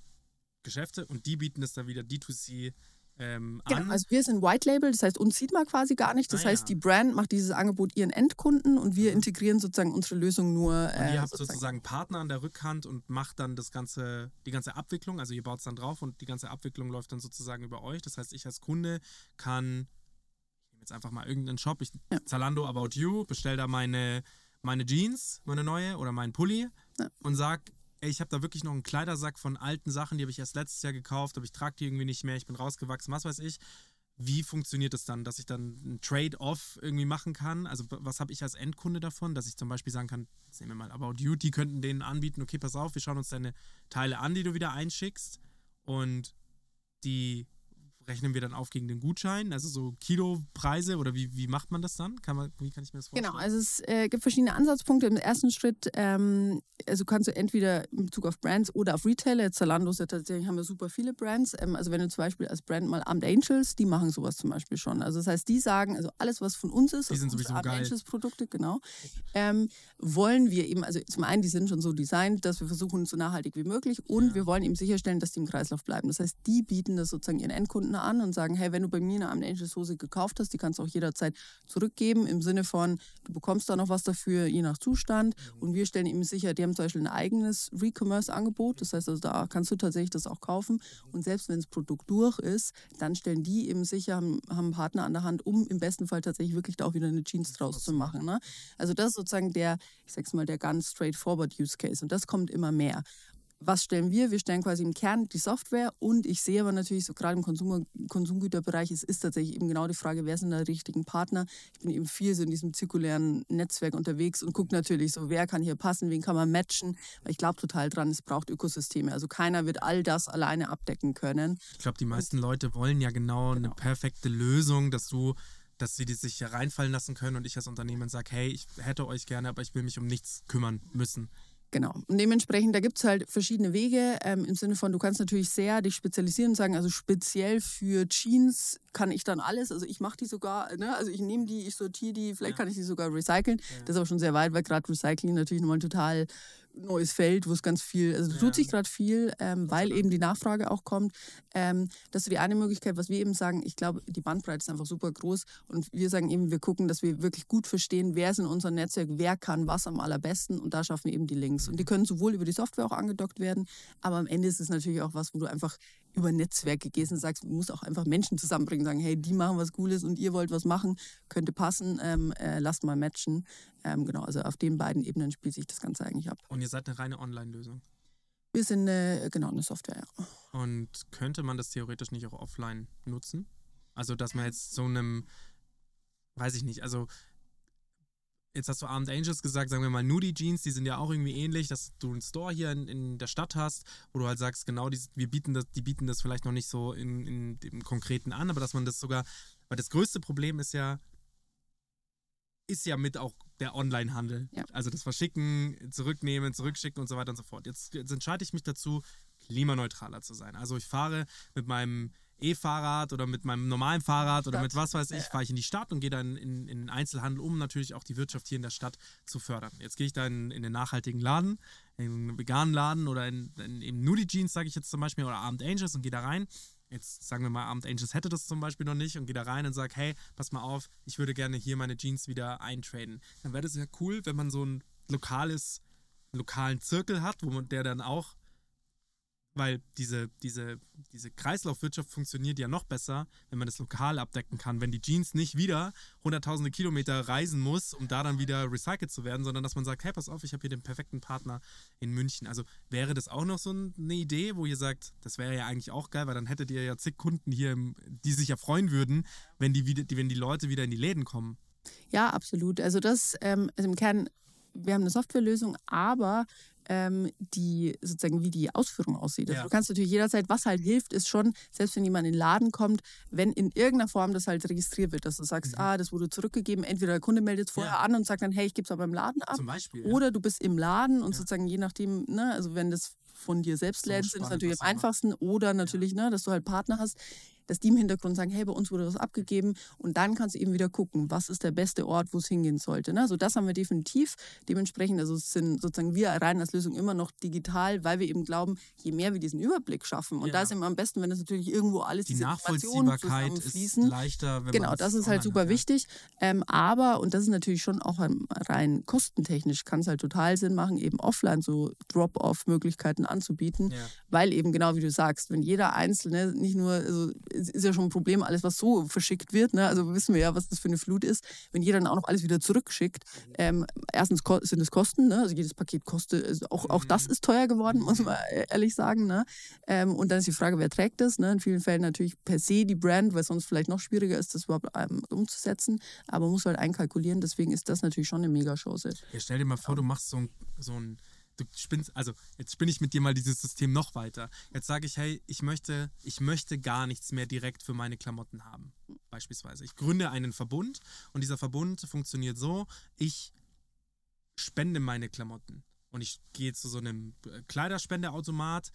Geschäfte und die bieten es dann wieder D2C ähm, Genau, an. also wir sind White Label, das heißt, uns sieht man quasi gar nicht. Das Ah, heißt, ja. die Brand macht dieses Angebot ihren Endkunden und wir integrieren sozusagen unsere Lösung nur. und äh, ihr habt sozusagen Partner an der Rückhand und macht dann das ganze, die ganze Abwicklung, also ihr baut es dann drauf und die ganze Abwicklung läuft dann sozusagen über euch. Das heißt, ich als Kunde kann, ich nehme jetzt einfach mal irgendeinen Shop, ich, Ja. Zalando About You, bestell da meine, meine Jeans, meine neue oder meinen Pulli Ja. und sag, ey, ich habe da wirklich noch einen Kleidersack von alten Sachen, die habe ich erst letztes Jahr gekauft, aber ich trage die irgendwie nicht mehr, ich bin rausgewachsen, was weiß ich. Wie funktioniert es dann, dass ich dann ein Trade-off irgendwie machen kann? Also was habe ich als Endkunde davon, dass ich zum Beispiel sagen kann, nehmen wir mal About You, die könnten denen anbieten, okay, pass auf, wir schauen uns deine Teile an, die du wieder einschickst und die rechnen wir dann auf gegen den Gutschein? Also so Kilopreise oder wie, wie macht man das dann? Kann man, wie kann ich mir das vorstellen? Genau, also es äh, gibt verschiedene Ansatzpunkte. Im ersten Schritt, ähm, also kannst du entweder in Bezug auf Brands oder auf Retailer, Zalando ist ja tatsächlich, haben wir super viele Brands. Ähm, also wenn du zum Beispiel als Brand mal Armed Angels, die machen sowas zum Beispiel schon. Also das heißt, die sagen, also alles, was von uns ist, Die sind sowieso Armed geil. Angels Produkte, genau, ähm, wollen wir eben, also zum einen, die sind schon so designt, dass wir versuchen, so nachhaltig wie möglich und wir wollen eben sicherstellen, dass die im Kreislauf bleiben. Das heißt, die bieten das sozusagen ihren Endkunden an und sagen, hey, wenn du bei mir eine Armed Angels Hose gekauft hast, die kannst du auch jederzeit zurückgeben, im Sinne von, du bekommst da noch was dafür, je nach Zustand. Und wir stellen eben sicher, die haben zum Beispiel ein eigenes Recommerce-Angebot. Das heißt, also da kannst du tatsächlich das auch kaufen. Und selbst wenn das Produkt durch ist, dann stellen die eben sicher, haben, haben einen Partner an der Hand, um im besten Fall tatsächlich wirklich da auch wieder eine Jeans draus zu machen. Ne? Also das ist sozusagen der, ich sag's mal, der ganz straightforward Use Case. Und das kommt immer mehr was stellen wir? Wir stellen quasi im Kern die Software und ich sehe aber natürlich so gerade im Konsum Konsumgüterbereich, es ist tatsächlich eben genau die Frage, wer sind da die richtigen Partner? Ich bin eben viel so in diesem zirkulären Netzwerk unterwegs und gucke natürlich so, wer kann hier passen, wen kann man matchen, weil ich glaube total dran, es braucht Ökosysteme. Also keiner wird all das alleine abdecken können. Ich glaube, die meisten Leute wollen ja genau, eine perfekte Lösung, dass du dass sie die sich hier reinfallen lassen können und ich als Unternehmen sage, hey, ich hätte euch gerne, aber ich will mich um nichts kümmern müssen. Genau. Und dementsprechend, da gibt es halt verschiedene Wege ähm, im Sinne von, du kannst natürlich sehr dich spezialisieren und sagen, also speziell für Jeans kann ich dann alles. Also ich mache die sogar, ne? also ich nehme die, ich sortiere die, vielleicht kann ich die sogar recyceln. Das ist aber schon sehr weit, weil gerade Recycling natürlich nochmal ein total neues Feld, wo es ganz viel, also da tut sich gerade viel, ähm, weil eben die Nachfrage auch kommt. Ähm, das ist die eine Möglichkeit, was wir eben sagen, ich glaube, die Bandbreite ist einfach super groß und wir sagen eben, wir gucken, dass wir wirklich gut verstehen, wer ist in unserem Netzwerk, wer kann was am allerbesten und da schaffen wir eben die Links. Und die können sowohl über die Software auch angedockt werden, aber am Ende ist es natürlich auch was, wo du einfach über Netzwerke gehst und sagst, du musst auch einfach Menschen zusammenbringen, sagen, hey, die machen was Cooles und ihr wollt was machen, könnte passen, ähm, äh, lasst mal matchen. Ähm, genau, also auf den beiden Ebenen spielt sich das Ganze eigentlich ab. Und ihr seid eine reine Online-Lösung. Wir sind äh, genau eine Software, ja. Und könnte man das theoretisch nicht auch offline nutzen? Also, dass man jetzt so einem, weiß ich nicht, also jetzt hast du Armed Angels gesagt, sagen wir mal Nudie Jeans, die sind ja auch irgendwie ähnlich, dass du einen Store hier in, in der Stadt hast, wo du halt sagst, genau, die, wir bieten das, die bieten das vielleicht noch nicht so in, in dem Konkreten an, aber dass man das sogar, weil das größte Problem ist ja, ist ja mit auch der Online-Handel. Ja. Also das Verschicken, zurücknehmen, zurückschicken und so weiter und so fort. Jetzt, jetzt entscheide ich mich dazu, klimaneutraler zu sein. Also ich fahre mit meinem E-Fahrrad oder mit meinem normalen Fahrrad oder mit was weiß ich, fahre ich in die Stadt und gehe dann in, in den Einzelhandel, um natürlich auch die Wirtschaft hier in der Stadt zu fördern. Jetzt gehe ich dann in den nachhaltigen Laden, in einen veganen Laden oder in, in, in Nudie Jeans, sage ich jetzt zum Beispiel, oder Armed Angels und gehe da rein. Jetzt sagen wir mal, Armed Angels hätte das zum Beispiel noch nicht und gehe da rein und sage, hey, pass mal auf, ich würde gerne hier meine Jeans wieder eintraden. Dann wäre das ja cool, wenn man so ein lokales, lokalen Zirkel hat, wo man der dann auch weil diese, diese, diese Kreislaufwirtschaft funktioniert ja noch besser, wenn man das lokal abdecken kann. Wenn die Jeans nicht wieder hunderttausende Kilometer reisen muss, um da dann wieder recycelt zu werden, sondern dass man sagt, hey, pass auf, ich habe hier den perfekten Partner in München. Also wäre das auch noch so eine Idee, wo ihr sagt, das wäre ja eigentlich auch geil, weil dann hättet ihr ja zig Kunden hier, die sich ja freuen würden, wenn die, wieder, wenn die Leute wieder in die Läden kommen. Ja, absolut. Also das, ähm, also im Kern, wir haben eine Softwarelösung, aber ähm, die sozusagen wie die Ausführung aussieht. Also Ja. du kannst natürlich jederzeit, was halt hilft, ist schon, selbst wenn jemand in den Laden kommt, wenn in irgendeiner Form das halt registriert wird, dass du sagst, ah, das wurde zurückgegeben, entweder der Kunde meldet es vorher Mhm. Ja. an und sagt dann, hey, ich gebe es aber im Laden ab. Zum Beispiel. ja. Oder du bist im Laden und sozusagen je nachdem, ne, also wenn das von dir selbst So lädt, ist natürlich am einfachsten. Oder natürlich, ne, dass du halt Partner hast, dass die im Hintergrund sagen, hey, bei uns wurde was abgegeben. Und dann kannst du eben wieder gucken, was ist der beste Ort, wo es hingehen sollte. Ne? Also das haben wir definitiv. Dementsprechend, also sind sozusagen wir rein als Lösung immer noch digital, weil wir eben glauben, je mehr wir diesen Überblick schaffen. Und Ja. da ist immer am besten, wenn das natürlich irgendwo alles die diese Nachvollziehbarkeit ist leichter, Genau, das ist halt super hat, wichtig. Ähm, aber, und das ist natürlich schon auch rein kostentechnisch, kann es halt total Sinn machen, eben offline so Drop-off-Möglichkeiten anzubieten. Ja. Weil eben genau wie du sagst, wenn jeder Einzelne nicht nur, also ist ja schon ein Problem, alles was so verschickt wird, ne? also wissen wir ja, was das für eine Flut ist, wenn jeder dann auch noch alles wieder zurückschickt, ähm, erstens sind es Kosten, ne? also jedes Paket kostet, also auch, auch das ist teuer geworden, muss man e- ehrlich sagen. Ne? Ähm, und dann ist die Frage, wer trägt das? Ne? In vielen Fällen natürlich per se die Brand, weil sonst vielleicht noch schwieriger ist, das überhaupt ähm, umzusetzen, aber man muss halt einkalkulieren, deswegen ist das natürlich schon eine Megachance. Ja, stell dir mal vor, du machst so ein, so ein du spinnst, also jetzt spinne ich mit dir mal dieses System noch weiter. Jetzt sage ich, hey, ich möchte, ich möchte gar nichts mehr direkt für meine Klamotten haben. Beispielsweise. Ich gründe einen Verbund und dieser Verbund funktioniert so, ich spende meine Klamotten. Und ich gehe zu so einem äh, Kleiderspendeautomat,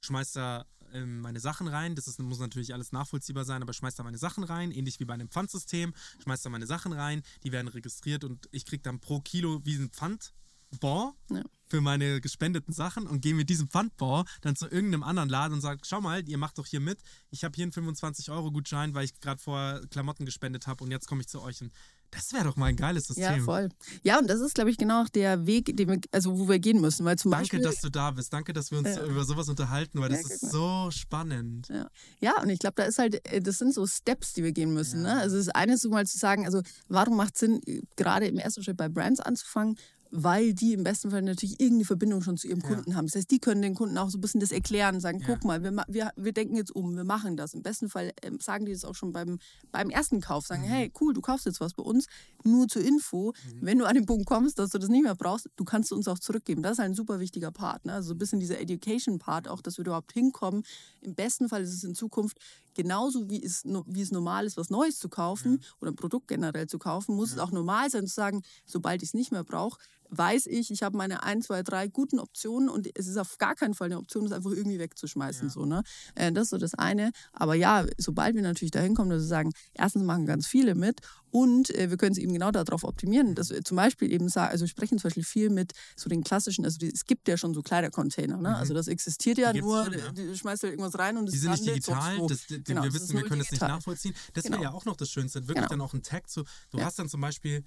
schmeiß da ähm, meine Sachen rein. Das ist, muss natürlich alles nachvollziehbar sein, aber schmeiß da meine Sachen rein, ähnlich wie bei einem Pfandsystem. Schmeiß da meine Sachen rein, die werden registriert und ich kriege dann pro Kilo wie ein Pfandbon Ja. Für meine gespendeten Sachen und gehe mit diesem Pfandbon dann zu irgendeinem anderen Laden und sage, schau mal, ihr macht doch hier mit. Ich habe hier einen 25-Euro-Gutschein, weil ich gerade vorher Klamotten gespendet habe und jetzt komme ich zu euch. Und das wäre doch mal ein geiles System. Ja, voll. Ja, und das ist, glaube ich, genau auch der Weg, den wir, also wo wir gehen müssen. Weil zum Danke, Beispiel, dass du da bist. Danke, dass wir uns Ja. über sowas unterhalten, weil das Ja, ist so spannend. Ja. ja, und ich glaube, da ist halt, äh, das sind so Steps, die wir gehen müssen. Ne? Also das eine ist so mal zu sagen, also warum macht Sinn, äh, gerade im ersten Schritt bei Brands anzufangen? Weil die im besten Fall natürlich irgendeine Verbindung schon zu ihrem Kunden haben. Das heißt, die können den Kunden auch so ein bisschen das erklären, sagen, Ja. guck mal, wir, wir, wir denken jetzt um, wir machen das. Im besten Fall ähm, sagen die das auch schon beim, beim ersten Kauf, sagen, hey, cool, du kaufst jetzt was bei uns, nur zur Info. Wenn du an den Punkt kommst, dass du das nicht mehr brauchst, du kannst es uns auch zurückgeben. Das ist ein super wichtiger Part. Ne? Also so ein bisschen dieser Education-Part auch, dass wir überhaupt hinkommen. Im besten Fall ist es in Zukunft genauso wie es, wie es normal ist, was Neues zu kaufen oder ein Produkt generell zu kaufen, muss es auch normal sein zu sagen, sobald ich es nicht mehr brauche, weiß ich, ich habe meine ein, zwei, drei guten Optionen und es ist auf gar keinen Fall eine Option, das einfach irgendwie wegzuschmeißen. So, ne? Äh, Das ist so das eine. Aber ja, sobald wir natürlich dahin kommen, dass wir sagen, erstens machen ganz viele mit und äh, wir können es eben genau darauf optimieren, dass wir zum Beispiel eben sagen, also wir sprechen zum Beispiel viel mit so den klassischen, also die, es gibt ja schon so Kleidercontainer, ne? also das existiert ja Die nur, schon, ja. du schmeißt halt irgendwas rein und es Die sind nicht digital, wo. das, die, Genau, wir wissen, ist wir können es nicht nachvollziehen. Das Genau. wäre ja auch noch das Schönste, wirklich Genau. dann auch ein Tag zu. Du Ja. hast dann zum Beispiel,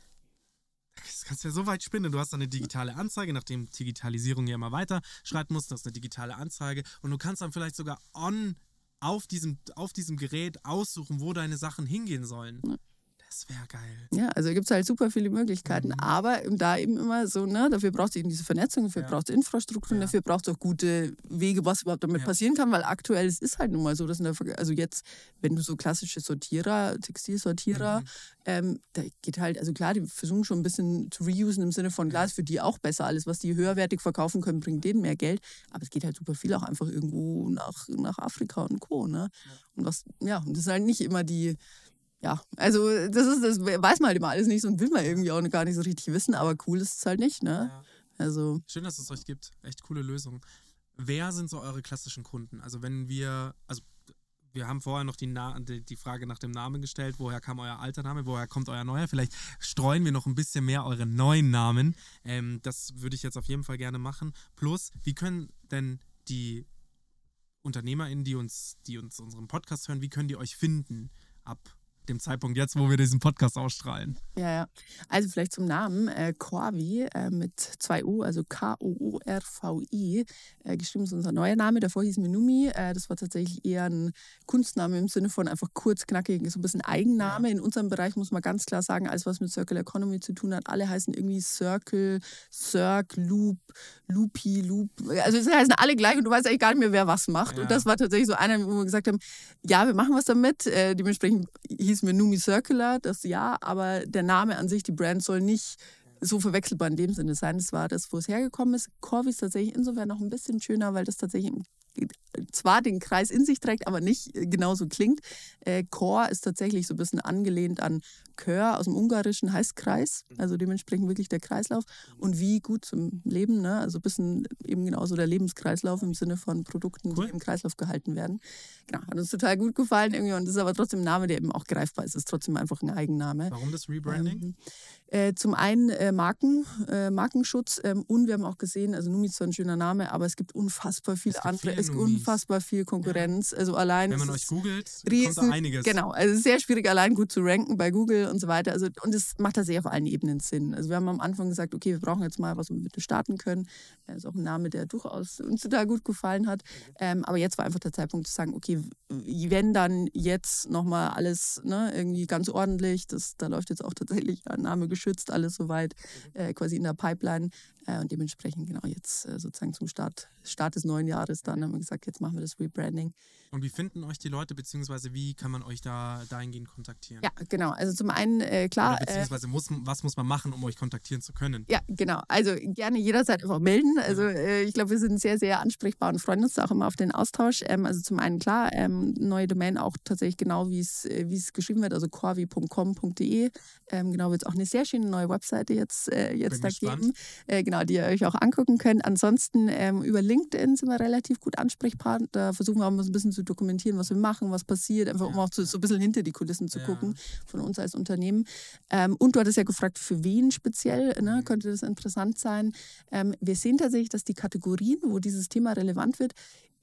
das kannst du ja so weit spinnen, du hast eine digitale Anzeige, nachdem Digitalisierung ja immer weiter schreiten muss, das ist eine digitale Anzeige. Und du kannst dann vielleicht sogar on auf diesem, auf diesem Gerät aussuchen, wo deine Sachen hingehen sollen. Das wäre geil. Ja, also gibt es halt super viele Möglichkeiten, Mhm. aber da eben immer so, ne, dafür braucht es eben diese Vernetzung, dafür Ja. braucht es Infrastruktur Ja. dafür braucht es auch gute Wege, was überhaupt damit Ja. passieren kann, weil aktuell es ist halt nun mal so, dass in der Verga- also jetzt, wenn du so klassische Sortierer, Textilsortierer, Mhm. ähm, da geht halt, also klar, die versuchen schon ein bisschen zu reusen im Sinne von, klar, ist für die auch besser, alles, was die höherwertig verkaufen können, bringt denen mehr Geld, aber es geht halt super viel auch einfach irgendwo nach, nach Afrika und Co., ne, und was, ja, und das ist halt nicht immer die, ja, also das ist, das weiß man halt immer alles nicht so und will man irgendwie auch gar nicht so richtig wissen, aber cool ist es halt nicht, ne? Ja. Also, Schön, dass es euch gibt. Echt coole Lösung. Wer sind so eure klassischen Kunden? Also wenn wir, also wir haben vorher noch die, Na die, die Frage nach dem Namen gestellt. Woher kam euer alter Name? Woher kommt euer neuer? Vielleicht streuen wir noch ein bisschen mehr eure neuen Namen. Ähm, das würde ich jetzt auf jeden Fall gerne machen. Plus, wie können denn die UnternehmerInnen, die uns, die uns unseren Podcast hören, wie können die euch finden ab dem Zeitpunkt jetzt, wo wir diesen Podcast ausstrahlen? ja, ja. Also vielleicht zum Namen, äh, Corvi äh, mit zwei U, also K-O-O-R-V-I. Äh, geschrieben ist unser neuer Name, davor hieß Minumi. Äh, das war tatsächlich eher ein Kunstname im Sinne von einfach kurz, knackig, so ein bisschen Eigenname. In unserem Bereich muss man ganz klar sagen, alles was mit Circle Economy zu tun hat, alle heißen irgendwie Circle, Circ, Loop, Loopy, Loop. Also es heißen alle gleich und du weißt eigentlich gar nicht mehr, wer was macht. Ja. Und das war tatsächlich so einer, wo wir gesagt haben, ja, wir machen was damit. Äh, dementsprechend hieß mir Numi Circular, das ja, aber der Name an sich, die Brand soll nicht so verwechselbar in dem Sinne sein. Das war das, wo es hergekommen ist. Corby ist tatsächlich insofern noch ein bisschen schöner, weil das tatsächlich zwar den Kreis in sich trägt, aber nicht äh, genauso klingt. Äh, Chor ist tatsächlich so ein bisschen angelehnt an Chör aus dem Ungarischen, heißt Kreis, also dementsprechend wirklich der Kreislauf. Und wie gut zum Leben, ne? also ein bisschen eben genauso der Lebenskreislauf im Sinne von Produkten, Cool. die im Kreislauf gehalten werden. Genau, hat uns total gut gefallen irgendwie und das ist aber trotzdem ein Name, der eben auch greifbar ist. Es ist trotzdem einfach ein Eigenname. Warum das Rebranding? Ähm, äh, zum einen äh, Marken, äh, Markenschutz ähm, und wir haben auch gesehen, also Numi ist zwar ein schöner Name, aber es gibt unfassbar viele gibt andere, viele es gibt unfassbar viel Konkurrenz. Also allein Wenn man es euch googelt, kommt riesen, da einiges. Genau, also es ist sehr schwierig allein gut zu ranken bei Google und so weiter. Also und es macht tatsächlich auf allen Ebenen Sinn. Also wir haben am Anfang gesagt, okay, wir brauchen jetzt mal was, womit wir starten können. Das ist auch ein Name, der durchaus uns total gut gefallen hat. Ähm, aber jetzt war einfach der Zeitpunkt zu sagen, okay, wenn dann jetzt nochmal alles ne, irgendwie ganz ordentlich, das, da läuft jetzt auch tatsächlich ein Name geschützt, alles soweit, äh, quasi in der Pipeline. Äh, und dementsprechend genau jetzt äh, sozusagen zum Start, Start des neuen Jahres dann haben wir gesagt, jetzt machen wir das Rebranding. Und wie finden euch die Leute, beziehungsweise wie kann man euch da dahingehend kontaktieren? Ja, genau. Also zum einen, äh, klar. Oder beziehungsweise muss, was muss man machen, um euch kontaktieren zu können? Ja, genau. Also gerne jederzeit einfach melden. Also äh, ich glaube, wir sind sehr, sehr ansprechbar und freuen uns da auch immer auf den Austausch. Ähm, also zum einen klar, ähm, neue Domain auch tatsächlich genau, wie es äh, es geschrieben wird, also corvi.com.de. Ähm, genau, wird es auch eine sehr schöne neue Webseite jetzt, äh, jetzt da geben, äh, genau, die ihr euch auch angucken könnt. Ansonsten ähm, über LinkedIn sind wir relativ gut ansprechbar. Da versuchen wir auch ein bisschen zu dokumentieren, was wir machen, was passiert, einfach um auch so, so ein bisschen hinter die Kulissen zu gucken von uns als Unternehmen. Ähm, und du hattest ja gefragt, für wen speziell Mhm. ne, könnte das interessant sein. Ähm, wir sehen tatsächlich, dass die Kategorien, wo dieses Thema relevant wird,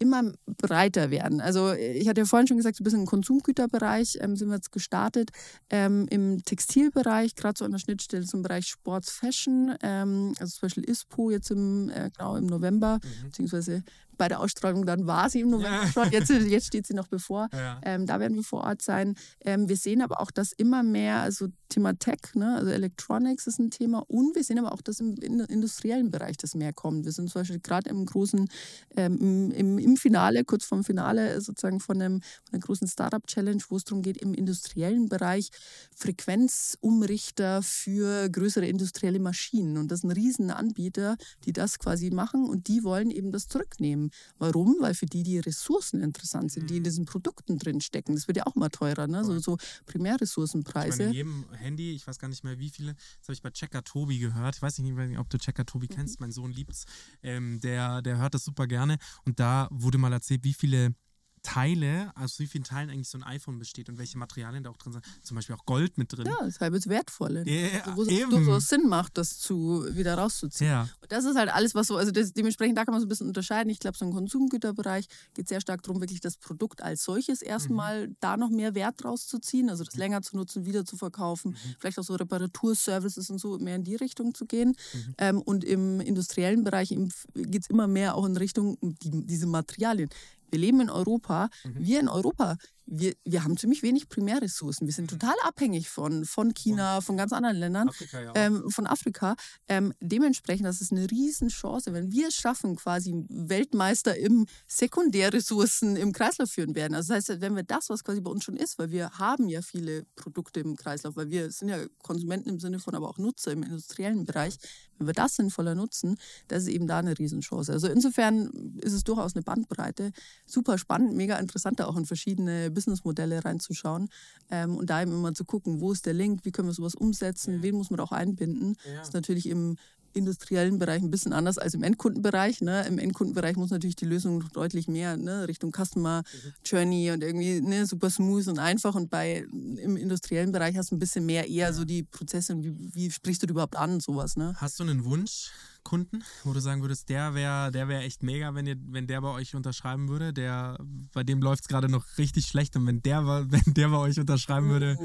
immer breiter werden. Also ich hatte ja vorhin schon gesagt, so ein bisschen im Konsumgüterbereich ähm, sind wir jetzt gestartet. Ähm, Im Textilbereich, gerade so an der Schnittstelle zum Bereich Sports Fashion, ähm, also zum Beispiel ISPO jetzt im, äh, genau im November, beziehungsweise bei der Ausstrahlung dann war sie im November Ja. schon, jetzt, <laughs> jetzt steht sie noch bevor. Ja. Ähm, da werden wir vor Ort sein. Ähm, wir sehen aber auch, dass immer mehr, also Thema Tech, ne, also Electronics ist ein Thema und wir sehen aber auch, dass im in- industriellen Bereich das mehr kommt. Wir sind zum Beispiel gerade im großen, ähm, im, im, Finale, kurz vorm Finale sozusagen von, einem, von einer großen Startup-Challenge, wo es darum geht, im industriellen Bereich Frequenzumrichter für größere industrielle Maschinen. Und das sind Riesenanbieter, die das quasi machen und die wollen eben das zurücknehmen. Warum? Weil für die die Ressourcen interessant sind, die in diesen Produkten drinstecken. Das wird ja auch mal teurer, ne? so, so Ich meine, Primärressourcenpreise. in jedem Handy, ich weiß gar nicht mehr wie viele, das habe ich bei Checker Tobi gehört. Ich weiß nicht, ob du Checker Tobi Mhm. kennst, mein Sohn liebt's. Ähm, der, der hört das super gerne. Und da wurde mal erzählt, wie viele Teile, also wie vielen Teilen eigentlich so ein iPhone besteht und welche Materialien da auch drin sind. Zum Beispiel auch Gold mit drin. Ja, das ist das Wertvolle. Ja, also, wo es eben. durchaus Sinn macht, das zu, wieder rauszuziehen. Ja. Und das ist halt alles, was so, also das, dementsprechend, da kann man so ein bisschen unterscheiden. Ich glaube, so im Konsumgüterbereich geht sehr stark darum, wirklich das Produkt als solches erstmal da noch mehr Wert rauszuziehen, also das länger zu nutzen, wieder zu verkaufen, vielleicht auch so Reparaturservices und so mehr in die Richtung zu gehen. Ähm, und im industriellen Bereich geht es immer mehr auch in Richtung die, diese Materialien. Wir leben in Europa. Wir in Europa, wir, wir haben ziemlich wenig Primärressourcen. Wir sind total abhängig von, von China, von ganz anderen Ländern Afrika ja ähm, von Afrika. Ähm, dementsprechend, das ist eine Riesenchance, wenn wir es schaffen, quasi Weltmeister im Sekundärressourcen im Kreislauf führen werden. Also das heißt, wenn wir das, was quasi bei uns schon ist, weil wir haben ja viele Produkte im Kreislauf, weil wir sind ja Konsumenten im Sinne von aber auch Nutzer im industriellen Bereich, wenn wir das sinnvoller nutzen, das ist eben da eine Riesenchance. Also insofern ist es durchaus eine Bandbreite. Super spannend, mega interessant, auch in verschiedene Businessmodelle reinzuschauen ähm, und da eben immer zu gucken, wo ist der Link, wie können wir sowas umsetzen, wen muss man auch einbinden. Das ist natürlich im industriellen Bereich ein bisschen anders als im Endkundenbereich. Ne? Im Endkundenbereich muss natürlich die Lösung noch deutlich mehr ne? Richtung Customer Journey und irgendwie ne? super smooth und einfach. Und bei im industriellen Bereich hast du ein bisschen mehr eher so die Prozesse und wie, wie sprichst du überhaupt an und sowas. Ne? Hast du einen Wunsch, Kunden, wo du sagen würdest, der wäre der wär echt mega, wenn, ihr, wenn der bei euch unterschreiben würde? Der, bei dem läuft es gerade noch richtig schlecht und wenn der, <laughs> wenn der bei euch unterschreiben würde,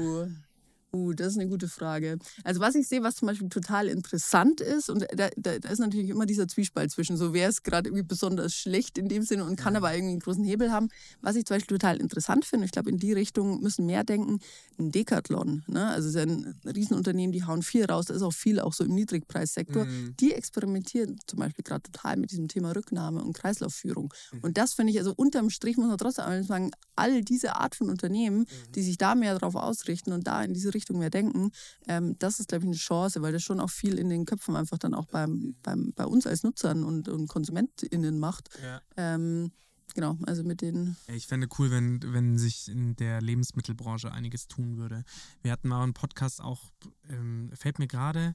Uh, das ist eine gute Frage. Also was ich sehe, was zum Beispiel total interessant ist, und da, da, da ist natürlich immer dieser Zwiespalt zwischen so, wer ist gerade irgendwie besonders schlecht in dem Sinne und kann aber irgendwie einen großen Hebel haben. Was ich zum Beispiel total interessant finde, ich glaube, in die Richtung müssen mehr denken, ein Decathlon. Ne? Also es ist ein Riesenunternehmen, die hauen viel raus, da ist auch viel auch so im Niedrigpreissektor. Die experimentieren zum Beispiel gerade total mit diesem Thema Rücknahme und Kreislaufführung. Und das finde ich, also unterm Strich muss man trotzdem sagen, all diese Art von Unternehmen, die sich da mehr darauf ausrichten und da in diese Richtung mehr denken, ähm, das ist, glaube ich, eine Chance, weil das schon auch viel in den Köpfen einfach dann auch beim, beim, bei uns als Nutzern und, und KonsumentInnen macht. Ja. Ähm, genau, also mit den Ich fände cool, wenn, wenn sich in der Lebensmittelbranche einiges tun würde. Wir hatten mal einen Podcast auch, ähm, fällt mir gerade,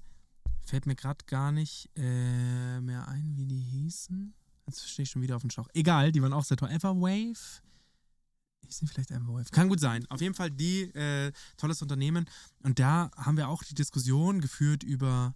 fällt mir gerade gar nicht äh, mehr ein, wie die hießen. Jetzt stehe ich schon wieder auf dem Schlauch. Egal, die waren auch sehr toll. Everwave? Ich sehe vielleicht Everwave. Kann gut sein. Auf jeden Fall die, äh, tolles Unternehmen. Und da haben wir auch die Diskussion geführt über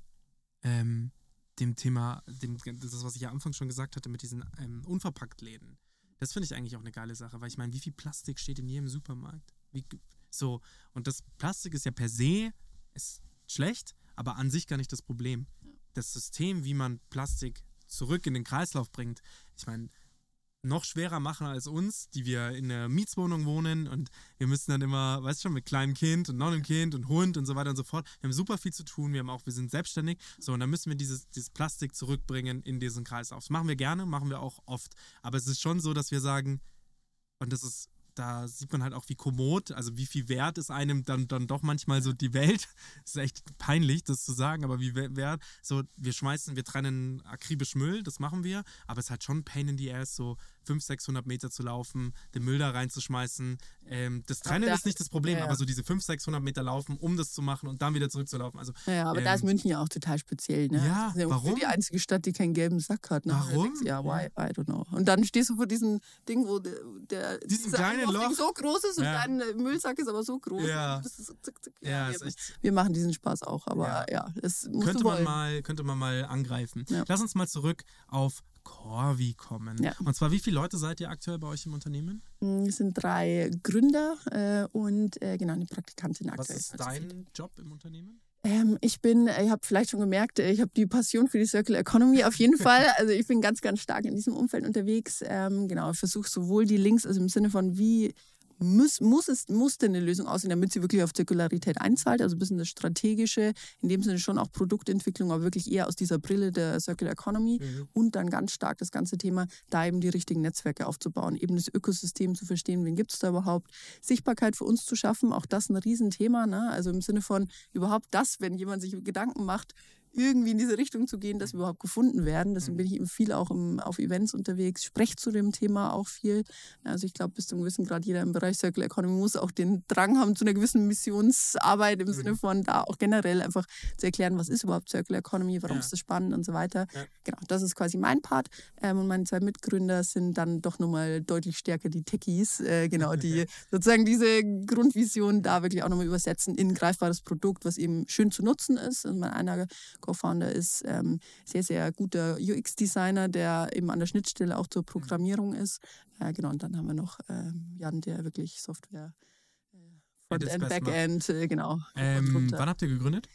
ähm, dem Thema, dem, das, was ich ja am Anfang schon gesagt hatte, mit diesen ähm, Unverpacktläden. Das finde ich eigentlich auch eine geile Sache, weil ich meine, wie viel Plastik steht in jedem Supermarkt? Wie, so, und das Plastik ist ja per se ist schlecht, aber an sich gar nicht das Problem. Das System, wie man Plastik zurück in den Kreislauf bringt, ich meine, noch schwerer machen als uns, die wir in einer Mietswohnung wohnen und wir müssen dann immer, weißt du schon, mit kleinem Kind und noch einem Kind und Hund und so weiter und so fort. Wir haben super viel zu tun, wir haben auch, wir sind selbstständig. So, und dann müssen wir dieses, dieses Plastik zurückbringen in diesen Kreislauf. Das machen wir gerne, machen wir auch oft. Aber es ist schon so, dass wir sagen, und das ist da sieht man halt auch, wie kommod, also wie viel wert ist einem dann, dann doch manchmal so die Welt. <laughs> Ist echt peinlich, das zu sagen, aber wie wert, so wir schmeißen, wir trennen akribisch Müll, das machen wir, aber es ist halt schon Pain in the Ass, so 500, 600 Meter zu laufen, den Müll da reinzuschmeißen. Ähm, das Trennen ist nicht das Problem, ja, ja. aber so diese 500, 600 Meter laufen, um das zu machen und dann wieder zurückzulaufen. Also, ja, aber ähm, da ist ähm, München ja auch total speziell. Ne? Ja, ist ja warum? die einzige Stadt, die keinen gelben Sack hat. Ne? Warum? Ja, why? I don't know. Und dann stehst du vor diesem Ding, wo der, Diesen kleinen Loch so groß ist und dein Müllsack ist aber so groß. Ja. Ist zick, zick. ja, wir, wir, machen diesen Spaß auch, aber ja, das könnte man mal Könnte man mal angreifen. Lass uns mal zurück auf Corvi kommen. Ja. Und zwar, wie viele Leute seid ihr aktuell bei euch im Unternehmen? Mm, es sind drei Gründer äh, und äh, genau eine Praktikantin aktuell. Was ist dein Job im Unternehmen? Ähm, ich bin, äh, ihr habt vielleicht schon gemerkt, äh, ich habe die Passion für die Circular Economy auf jeden <laughs> Fall. Also ich bin ganz, ganz stark in diesem Umfeld unterwegs. Ähm, genau, ich versuche sowohl die Links, also im Sinne von wie muss, muss es musste eine Lösung aussehen, damit sie wirklich auf Zirkularität einzahlt. Also ein bisschen das Strategische, in dem Sinne schon auch Produktentwicklung, aber wirklich eher aus dieser Brille der Circular Economy mhm. und dann ganz stark das ganze Thema, da eben die richtigen Netzwerke aufzubauen, eben das Ökosystem zu verstehen, wen gibt es da überhaupt, Sichtbarkeit für uns zu schaffen, auch das ein Riesenthema. Ne? Also im Sinne von überhaupt das, wenn jemand sich Gedanken macht, irgendwie in diese Richtung zu gehen, dass wir überhaupt gefunden werden. Deswegen bin ich eben viel auch im, auf Events unterwegs, spreche zu dem Thema auch viel. Also ich glaube, bis zu einem gewissen Grad jeder im Bereich Circular Economy muss auch den Drang haben zu einer gewissen Missionsarbeit im Sinne von da auch generell einfach zu erklären, was ist überhaupt Circular Economy, warum ja. ist das spannend und so weiter. Ja. Genau, das ist quasi mein Part. Ähm, und meine zwei Mitgründer sind dann doch nochmal deutlich stärker die Techies, äh, genau, die <laughs> sozusagen diese Grundvision da wirklich auch nochmal übersetzen in ein greifbares Produkt, was eben schön zu nutzen ist. Also mein einer Co-Founder ist ähm, sehr, sehr guter UX-Designer, der eben an der Schnittstelle auch zur Programmierung ist. Äh, genau, und dann haben wir noch ähm, Jan, der wirklich Software äh, Frontend, Backend, äh, genau. Ähm, wann habt ihr gegründet?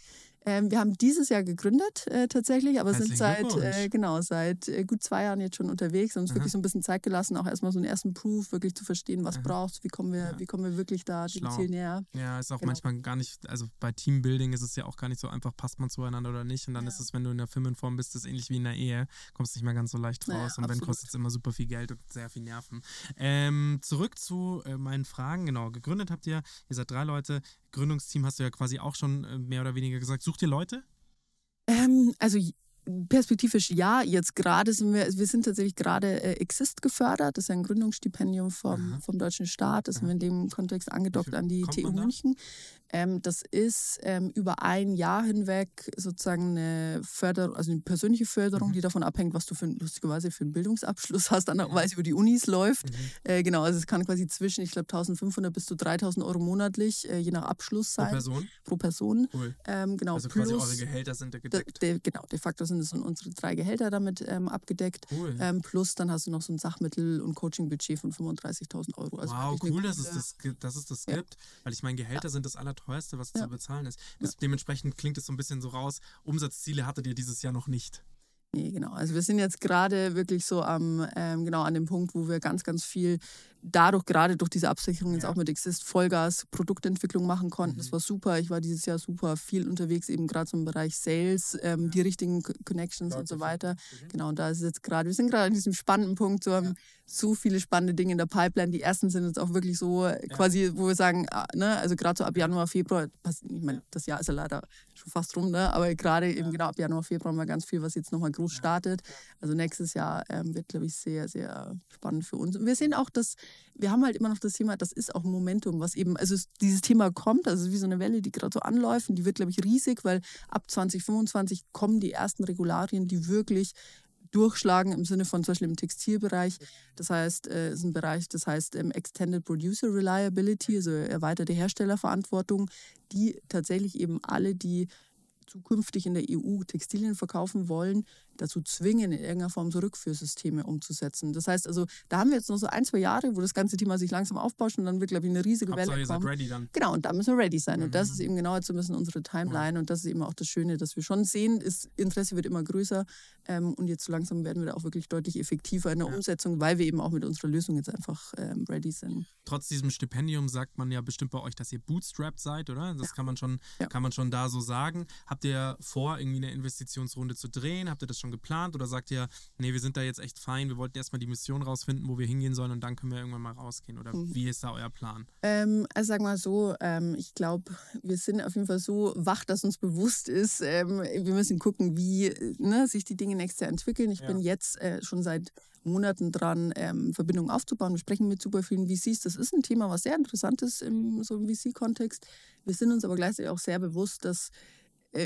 Ähm, wir haben dieses Jahr gegründet äh, tatsächlich, aber sind seit äh, genau seit äh, gut zwei Jahren jetzt schon unterwegs und uns Aha. wirklich so ein bisschen Zeit gelassen, auch erstmal so einen ersten Proof wirklich zu verstehen, was brauchst, wie kommen wir, ja. wie kommen wir wirklich da dem Ziel näher. Ja, ist auch genau. manchmal gar nicht, also bei Teambuilding ist es ja auch gar nicht so einfach, passt man zueinander oder nicht. Und dann ja. ist es, wenn du in der Firmenform bist, ist ähnlich wie in der Ehe, kommst nicht mehr ganz so leicht raus. Ja, und wenn kostet es immer super viel Geld und sehr viel Nerven. Ähm, zurück zu äh, meinen Fragen. Genau, gegründet habt ihr, ihr seid drei Leute. Gründungsteam hast du ja quasi auch schon äh, mehr oder weniger gesagt. Sucht ihr Leute? Ähm, also Perspektivisch ja, jetzt gerade sind wir, wir sind tatsächlich gerade äh, Exist gefördert, das ist ein Gründungsstipendium vom, vom deutschen Staat, das haben wir in dem Kontext angedockt an die TU München. Ähm, das ist ähm, über ein Jahr hinweg sozusagen eine Förderung, also eine persönliche Förderung, mhm. die davon abhängt, was du für, lustigerweise für einen Bildungsabschluss hast, andererweise über die Unis läuft. Mhm. Äh, genau, also es kann quasi zwischen, ich glaube, 1500 bis zu 3000 Euro monatlich, äh, je nach Abschluss sein. Pro Person? Pro Person. Cool. Ähm, genau, also quasi eure Gehälter sind da gedeckt. De, de, genau, de facto sind es unsere drei Gehälter damit ähm, abgedeckt. Cool. Ähm, plus dann hast du noch so ein Sachmittel- und Coachingbudget von 35.000 Euro. Also wow, cool, dass es, das, dass es das ja. gibt, weil ich meine, Gehälter ja. sind das aller teuerste, was ja. zu bezahlen ist. Das, dementsprechend klingt es so ein bisschen so raus, Umsatzziele hattet ihr dieses Jahr noch nicht. Nee, genau. Also wir sind jetzt gerade wirklich so am, ähm, genau an dem Punkt, wo wir ganz, ganz viel dadurch, gerade durch diese Absicherung ja. jetzt auch mit Exist Vollgas Produktentwicklung machen konnten. Mhm. Das war super. Ich war dieses Jahr super viel unterwegs, eben gerade so im Bereich Sales, ähm, ja. die richtigen Connections Klar, und so weiter. Mhm. Genau, und da ist jetzt gerade, wir sind gerade an diesem spannenden Punkt, so haben ja. so viele spannende Dinge in der Pipeline. Die ersten sind jetzt auch wirklich so quasi, wo wir sagen, ah, ne, also gerade so ab Januar, Februar, ich meine, das Jahr ist ja leider schon fast rum, ne? aber gerade eben genau ab Januar, Februar haben wir ganz viel, was jetzt nochmal groß startet. Also nächstes Jahr ähm, wird, glaube ich, sehr, sehr spannend für uns. Und wir sehen auch, dass wir haben halt immer noch das Thema, das ist auch ein Momentum, was eben, also dieses Thema kommt, also wie so eine Welle, die gerade so anläuft und die wird, glaube ich, riesig, weil ab 2025 kommen die ersten Regularien, die wirklich durchschlagen im Sinne von zum Beispiel im Textilbereich. Das heißt, es äh, ist ein Bereich, das heißt ähm, Extended Producer Reliability, also erweiterte Herstellerverantwortung, die tatsächlich eben alle, die zukünftig in der EU Textilien verkaufen wollen, dazu zwingen, in irgendeiner Form so Rückführsysteme umzusetzen. Das heißt also, da haben wir jetzt noch so ein, zwei Jahre, wo das ganze Thema sich langsam aufbauscht und dann wird, glaube ich, eine riesige Hauptsache, Welle seid kommen. ready dann. Genau, und da müssen wir ready sein. Und das Mhm. ist eben genau jetzt so ein bisschen unsere Timeline. Und das ist eben auch das Schöne, dass wir schon sehen, das Interesse wird immer größer. Ähm, und jetzt so langsam werden wir da auch wirklich deutlich effektiver in der Ja. Umsetzung, weil wir eben auch mit unserer Lösung jetzt einfach ähm, ready sind. Trotz diesem Stipendium sagt man ja bestimmt bei euch, dass ihr bootstrapped seid, oder? Das kann man schon, Ja. kann man schon da so sagen. Habt ihr vor, irgendwie eine Investitionsrunde zu drehen? Habt ihr das schon geplant? Oder sagt ihr, nee, wir sind da jetzt echt fein, wir wollten erstmal die Mission rausfinden, wo wir hingehen sollen und dann können wir irgendwann mal rausgehen? Oder Mhm. wie ist da euer Plan? Ähm, also sag mal so, ähm, ich glaube, wir sind auf jeden Fall so wach, dass uns bewusst ist, ähm, wir müssen gucken, wie ne, sich die Dinge nächstes Jahr entwickeln. Ich Ja. bin jetzt äh, schon seit Monaten dran, ähm, Verbindungen aufzubauen. Wir sprechen mit super vielen VCs. Das ist ein Thema, was sehr interessant ist im so im VC-Kontext. Wir sind uns aber gleichzeitig auch sehr bewusst, dass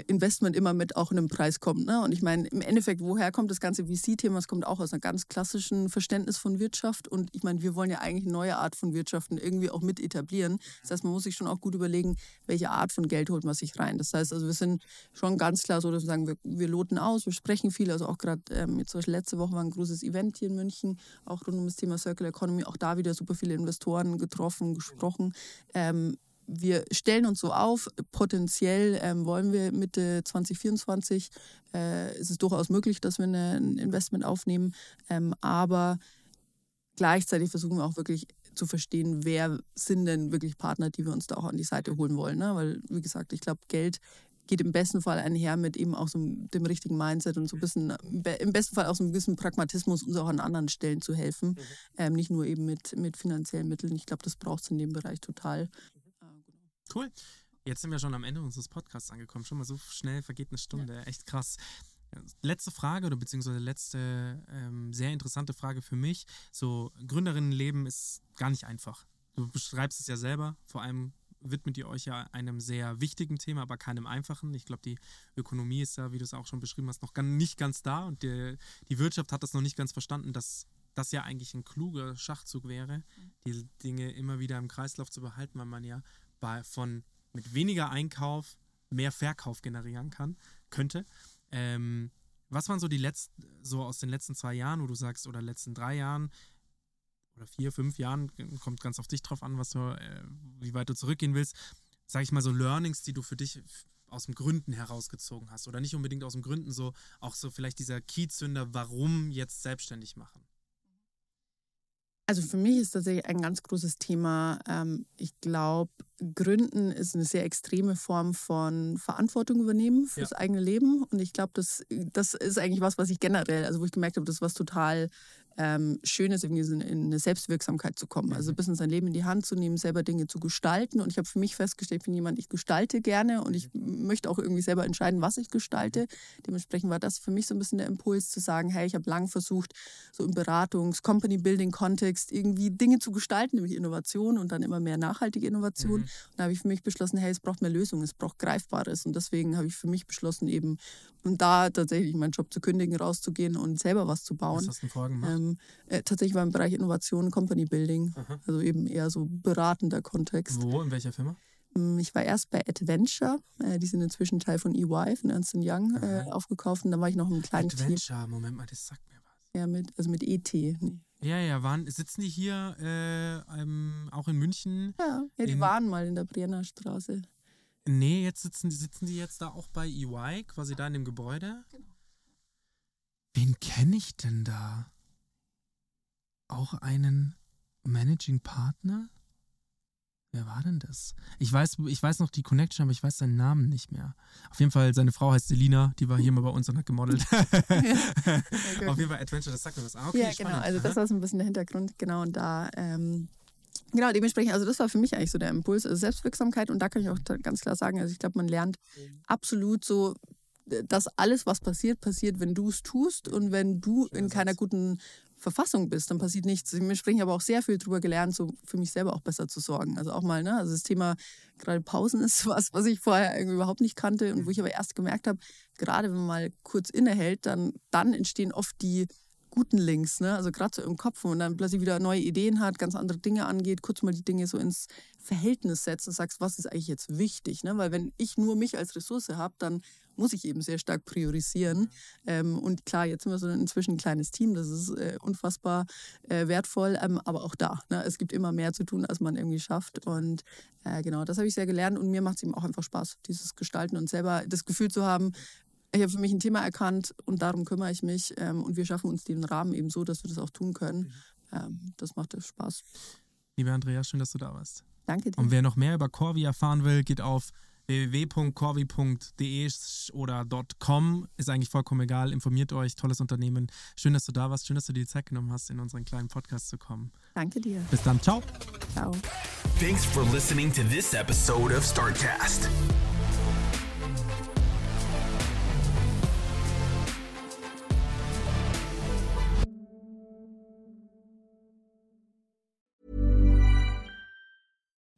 Investment immer mit auch einem Preis kommt. Ne? Und ich meine, im Endeffekt, woher kommt das ganze VC-Thema? Es kommt auch aus einer ganz klassischen Verständnis von Wirtschaft. Und ich meine, wir wollen ja eigentlich eine neue Art von Wirtschaften irgendwie auch mit etablieren. Das heißt, man muss sich schon auch gut überlegen, welche Art von Geld holt man sich rein. Das heißt, also wir sind schon ganz klar so, dass wir sagen, wir, wir loten aus, wir sprechen viel. Also auch gerade ähm, jetzt zum Beispiel letzte Woche war ein großes Event hier in München, auch rund um das Thema Circular Economy. Auch da wieder super viele Investoren getroffen, gesprochen. Ähm, wir stellen uns so auf, potenziell ähm, wollen wir Mitte 2024, äh, ist es durchaus möglich, dass wir eine, ein Investment aufnehmen, ähm, aber gleichzeitig versuchen wir auch wirklich zu verstehen, wer sind denn wirklich Partner, die wir uns da auch an die Seite holen wollen. Ne? Weil, wie gesagt, ich glaube, Geld geht im besten Fall einher mit eben auch so dem richtigen Mindset und so ein bisschen, im besten Fall auch so einem gewissen Pragmatismus, uns auch an anderen Stellen zu helfen. Ähm, nicht nur eben mit, mit finanziellen Mitteln. Ich glaube, das braucht es in dem Bereich total. Cool. Jetzt sind wir schon am Ende unseres Podcasts angekommen. Schon mal so schnell vergeht eine Stunde. Echt krass. Letzte Frage oder beziehungsweise letzte ähm, sehr interessante Frage für mich. So, Gründerinnenleben ist gar nicht einfach. Du beschreibst es ja selber. Vor allem widmet ihr euch ja einem sehr wichtigen Thema, aber keinem einfachen. Ich glaube, die Ökonomie ist ja, wie du es auch schon beschrieben hast, noch nicht ganz da und die, die Wirtschaft hat das noch nicht ganz verstanden, dass das ja eigentlich ein kluger Schachzug wäre, die Dinge immer wieder im Kreislauf zu behalten, weil man ja bei, von mit weniger Einkauf mehr Verkauf generieren kann, könnte. Ähm, was waren so die letzten, so aus den letzten zwei Jahren, wo du sagst, oder letzten drei Jahren oder vier, fünf Jahren, kommt ganz auf dich drauf an, was du, äh, wie weit du zurückgehen willst, sag ich mal so Learnings, die du für dich aus dem Gründen herausgezogen hast oder nicht unbedingt aus dem Gründen, so auch so vielleicht dieser Keyzünder, warum jetzt selbstständig machen? Also für mich ist tatsächlich ein ganz großes Thema. Ähm, ich glaube, Gründen ist eine sehr extreme Form von Verantwortung übernehmen fürs Ja. eigene Leben. Und ich glaube, das, das ist eigentlich was, was ich generell, also wo ich gemerkt habe, das ist was total ähm, Schönes, irgendwie so in eine Selbstwirksamkeit zu kommen. Also ein bisschen sein Leben in die Hand zu nehmen, selber Dinge zu gestalten. Und ich habe für mich festgestellt, ich bin jemand, ich gestalte gerne und ich möchte auch irgendwie selber entscheiden, was ich gestalte. Dementsprechend war das für mich so ein bisschen der Impuls zu sagen, hey, ich habe lang versucht, so im Beratungs-, Company-Building-Kontext irgendwie Dinge zu gestalten, nämlich Innovation und dann immer mehr nachhaltige Innovation. Und da habe ich für mich beschlossen, hey, es braucht mehr Lösungen, es braucht Greifbares. Und deswegen habe ich für mich beschlossen, eben und da tatsächlich meinen Job zu kündigen, rauszugehen und selber was zu bauen. Was hast du denn vorher gemacht? Ähm, äh, tatsächlich war im Bereich Innovation, Company Building, Aha. also eben eher so beratender Kontext. Wo, in welcher Firma? Ähm, Ich war erst bei Adventure, äh, die sind inzwischen Teil von EY, von Ernst Young, äh, aufgekauft. Und dann war ich noch im kleinen Team, Adventure, Moment mal, das sagt mir was. ja, mit, also mit ET. Nee. Ja, ja, waren, sitzen die hier äh, ähm, auch in München? Ja, ja, die In- waren mal in der Brienner Straße. Nee, jetzt sitzen, die- sitzen die jetzt da auch bei EY, quasi da in dem Gebäude? Wen kenne ich denn da? Auch einen Managing Partner? Wer war denn das? Ich weiß, ich weiß noch die Connection, aber ich weiß seinen Namen nicht mehr. Auf jeden Fall, seine Frau heißt Selina, die war hier mal bei uns und hat gemodelt. <laughs> <laughs> Auf jeden Fall Adventure, das sagt mir was. Ah, okay, ja, genau. spannend. Also das war so ein bisschen der Hintergrund. Genau, und da, ähm, genau, dementsprechend, also das war für mich eigentlich so der Impuls, also Selbstwirksamkeit. Und da kann ich auch ganz klar sagen, also ich glaube, man lernt absolut so, äh, dass alles, was passiert, passiert, wenn du es tust. Und wenn du in keiner guten Verfassung bist, dann passiert nichts. Habe ich aber auch sehr viel darüber gelernt, so für mich selber auch besser zu sorgen. Also auch mal, ne, also das Thema gerade Pausen ist <laughs> was, was ich vorher irgendwie überhaupt nicht kannte und wo ich aber erst gemerkt habe, gerade wenn man mal kurz innehält, dann, dann entstehen oft die guten Links, ne? Also gerade so im Kopf, man dann plötzlich wieder neue Ideen hat, ganz andere Dinge angeht, kurz mal die Dinge so ins Verhältnis setzt und sagst, was ist eigentlich jetzt wichtig, ne? Weil wenn ich nur mich als Ressource habe, dann muss ich eben sehr stark priorisieren. Ähm, und klar, jetzt sind wir so inzwischen ein kleines Team, das ist äh, unfassbar äh, wertvoll, ähm, aber auch da. Ne? Es gibt immer mehr zu tun, als man irgendwie schafft. Und äh, genau, das habe ich sehr gelernt und mir macht es eben auch einfach Spaß, dieses Gestalten und selber das Gefühl zu haben, ich habe für mich ein Thema erkannt und darum kümmere ich mich. Ähm, und wir schaffen uns den Rahmen eben so, dass wir das auch tun können. Ähm, das macht Spaß. Liebe Andrea, schön, dass du da warst. Danke dir. Und wer noch mehr über Corvi erfahren will, geht auf www.corvi.de oder .com. Ist eigentlich vollkommen egal. Informiert euch. Tolles Unternehmen. Schön, dass du da warst. Schön, dass du dir die Zeit genommen hast, in unseren kleinen Podcast zu kommen. Danke dir. Bis dann. Ciao. Ciao. Thanks for listening to this episode of StartCast.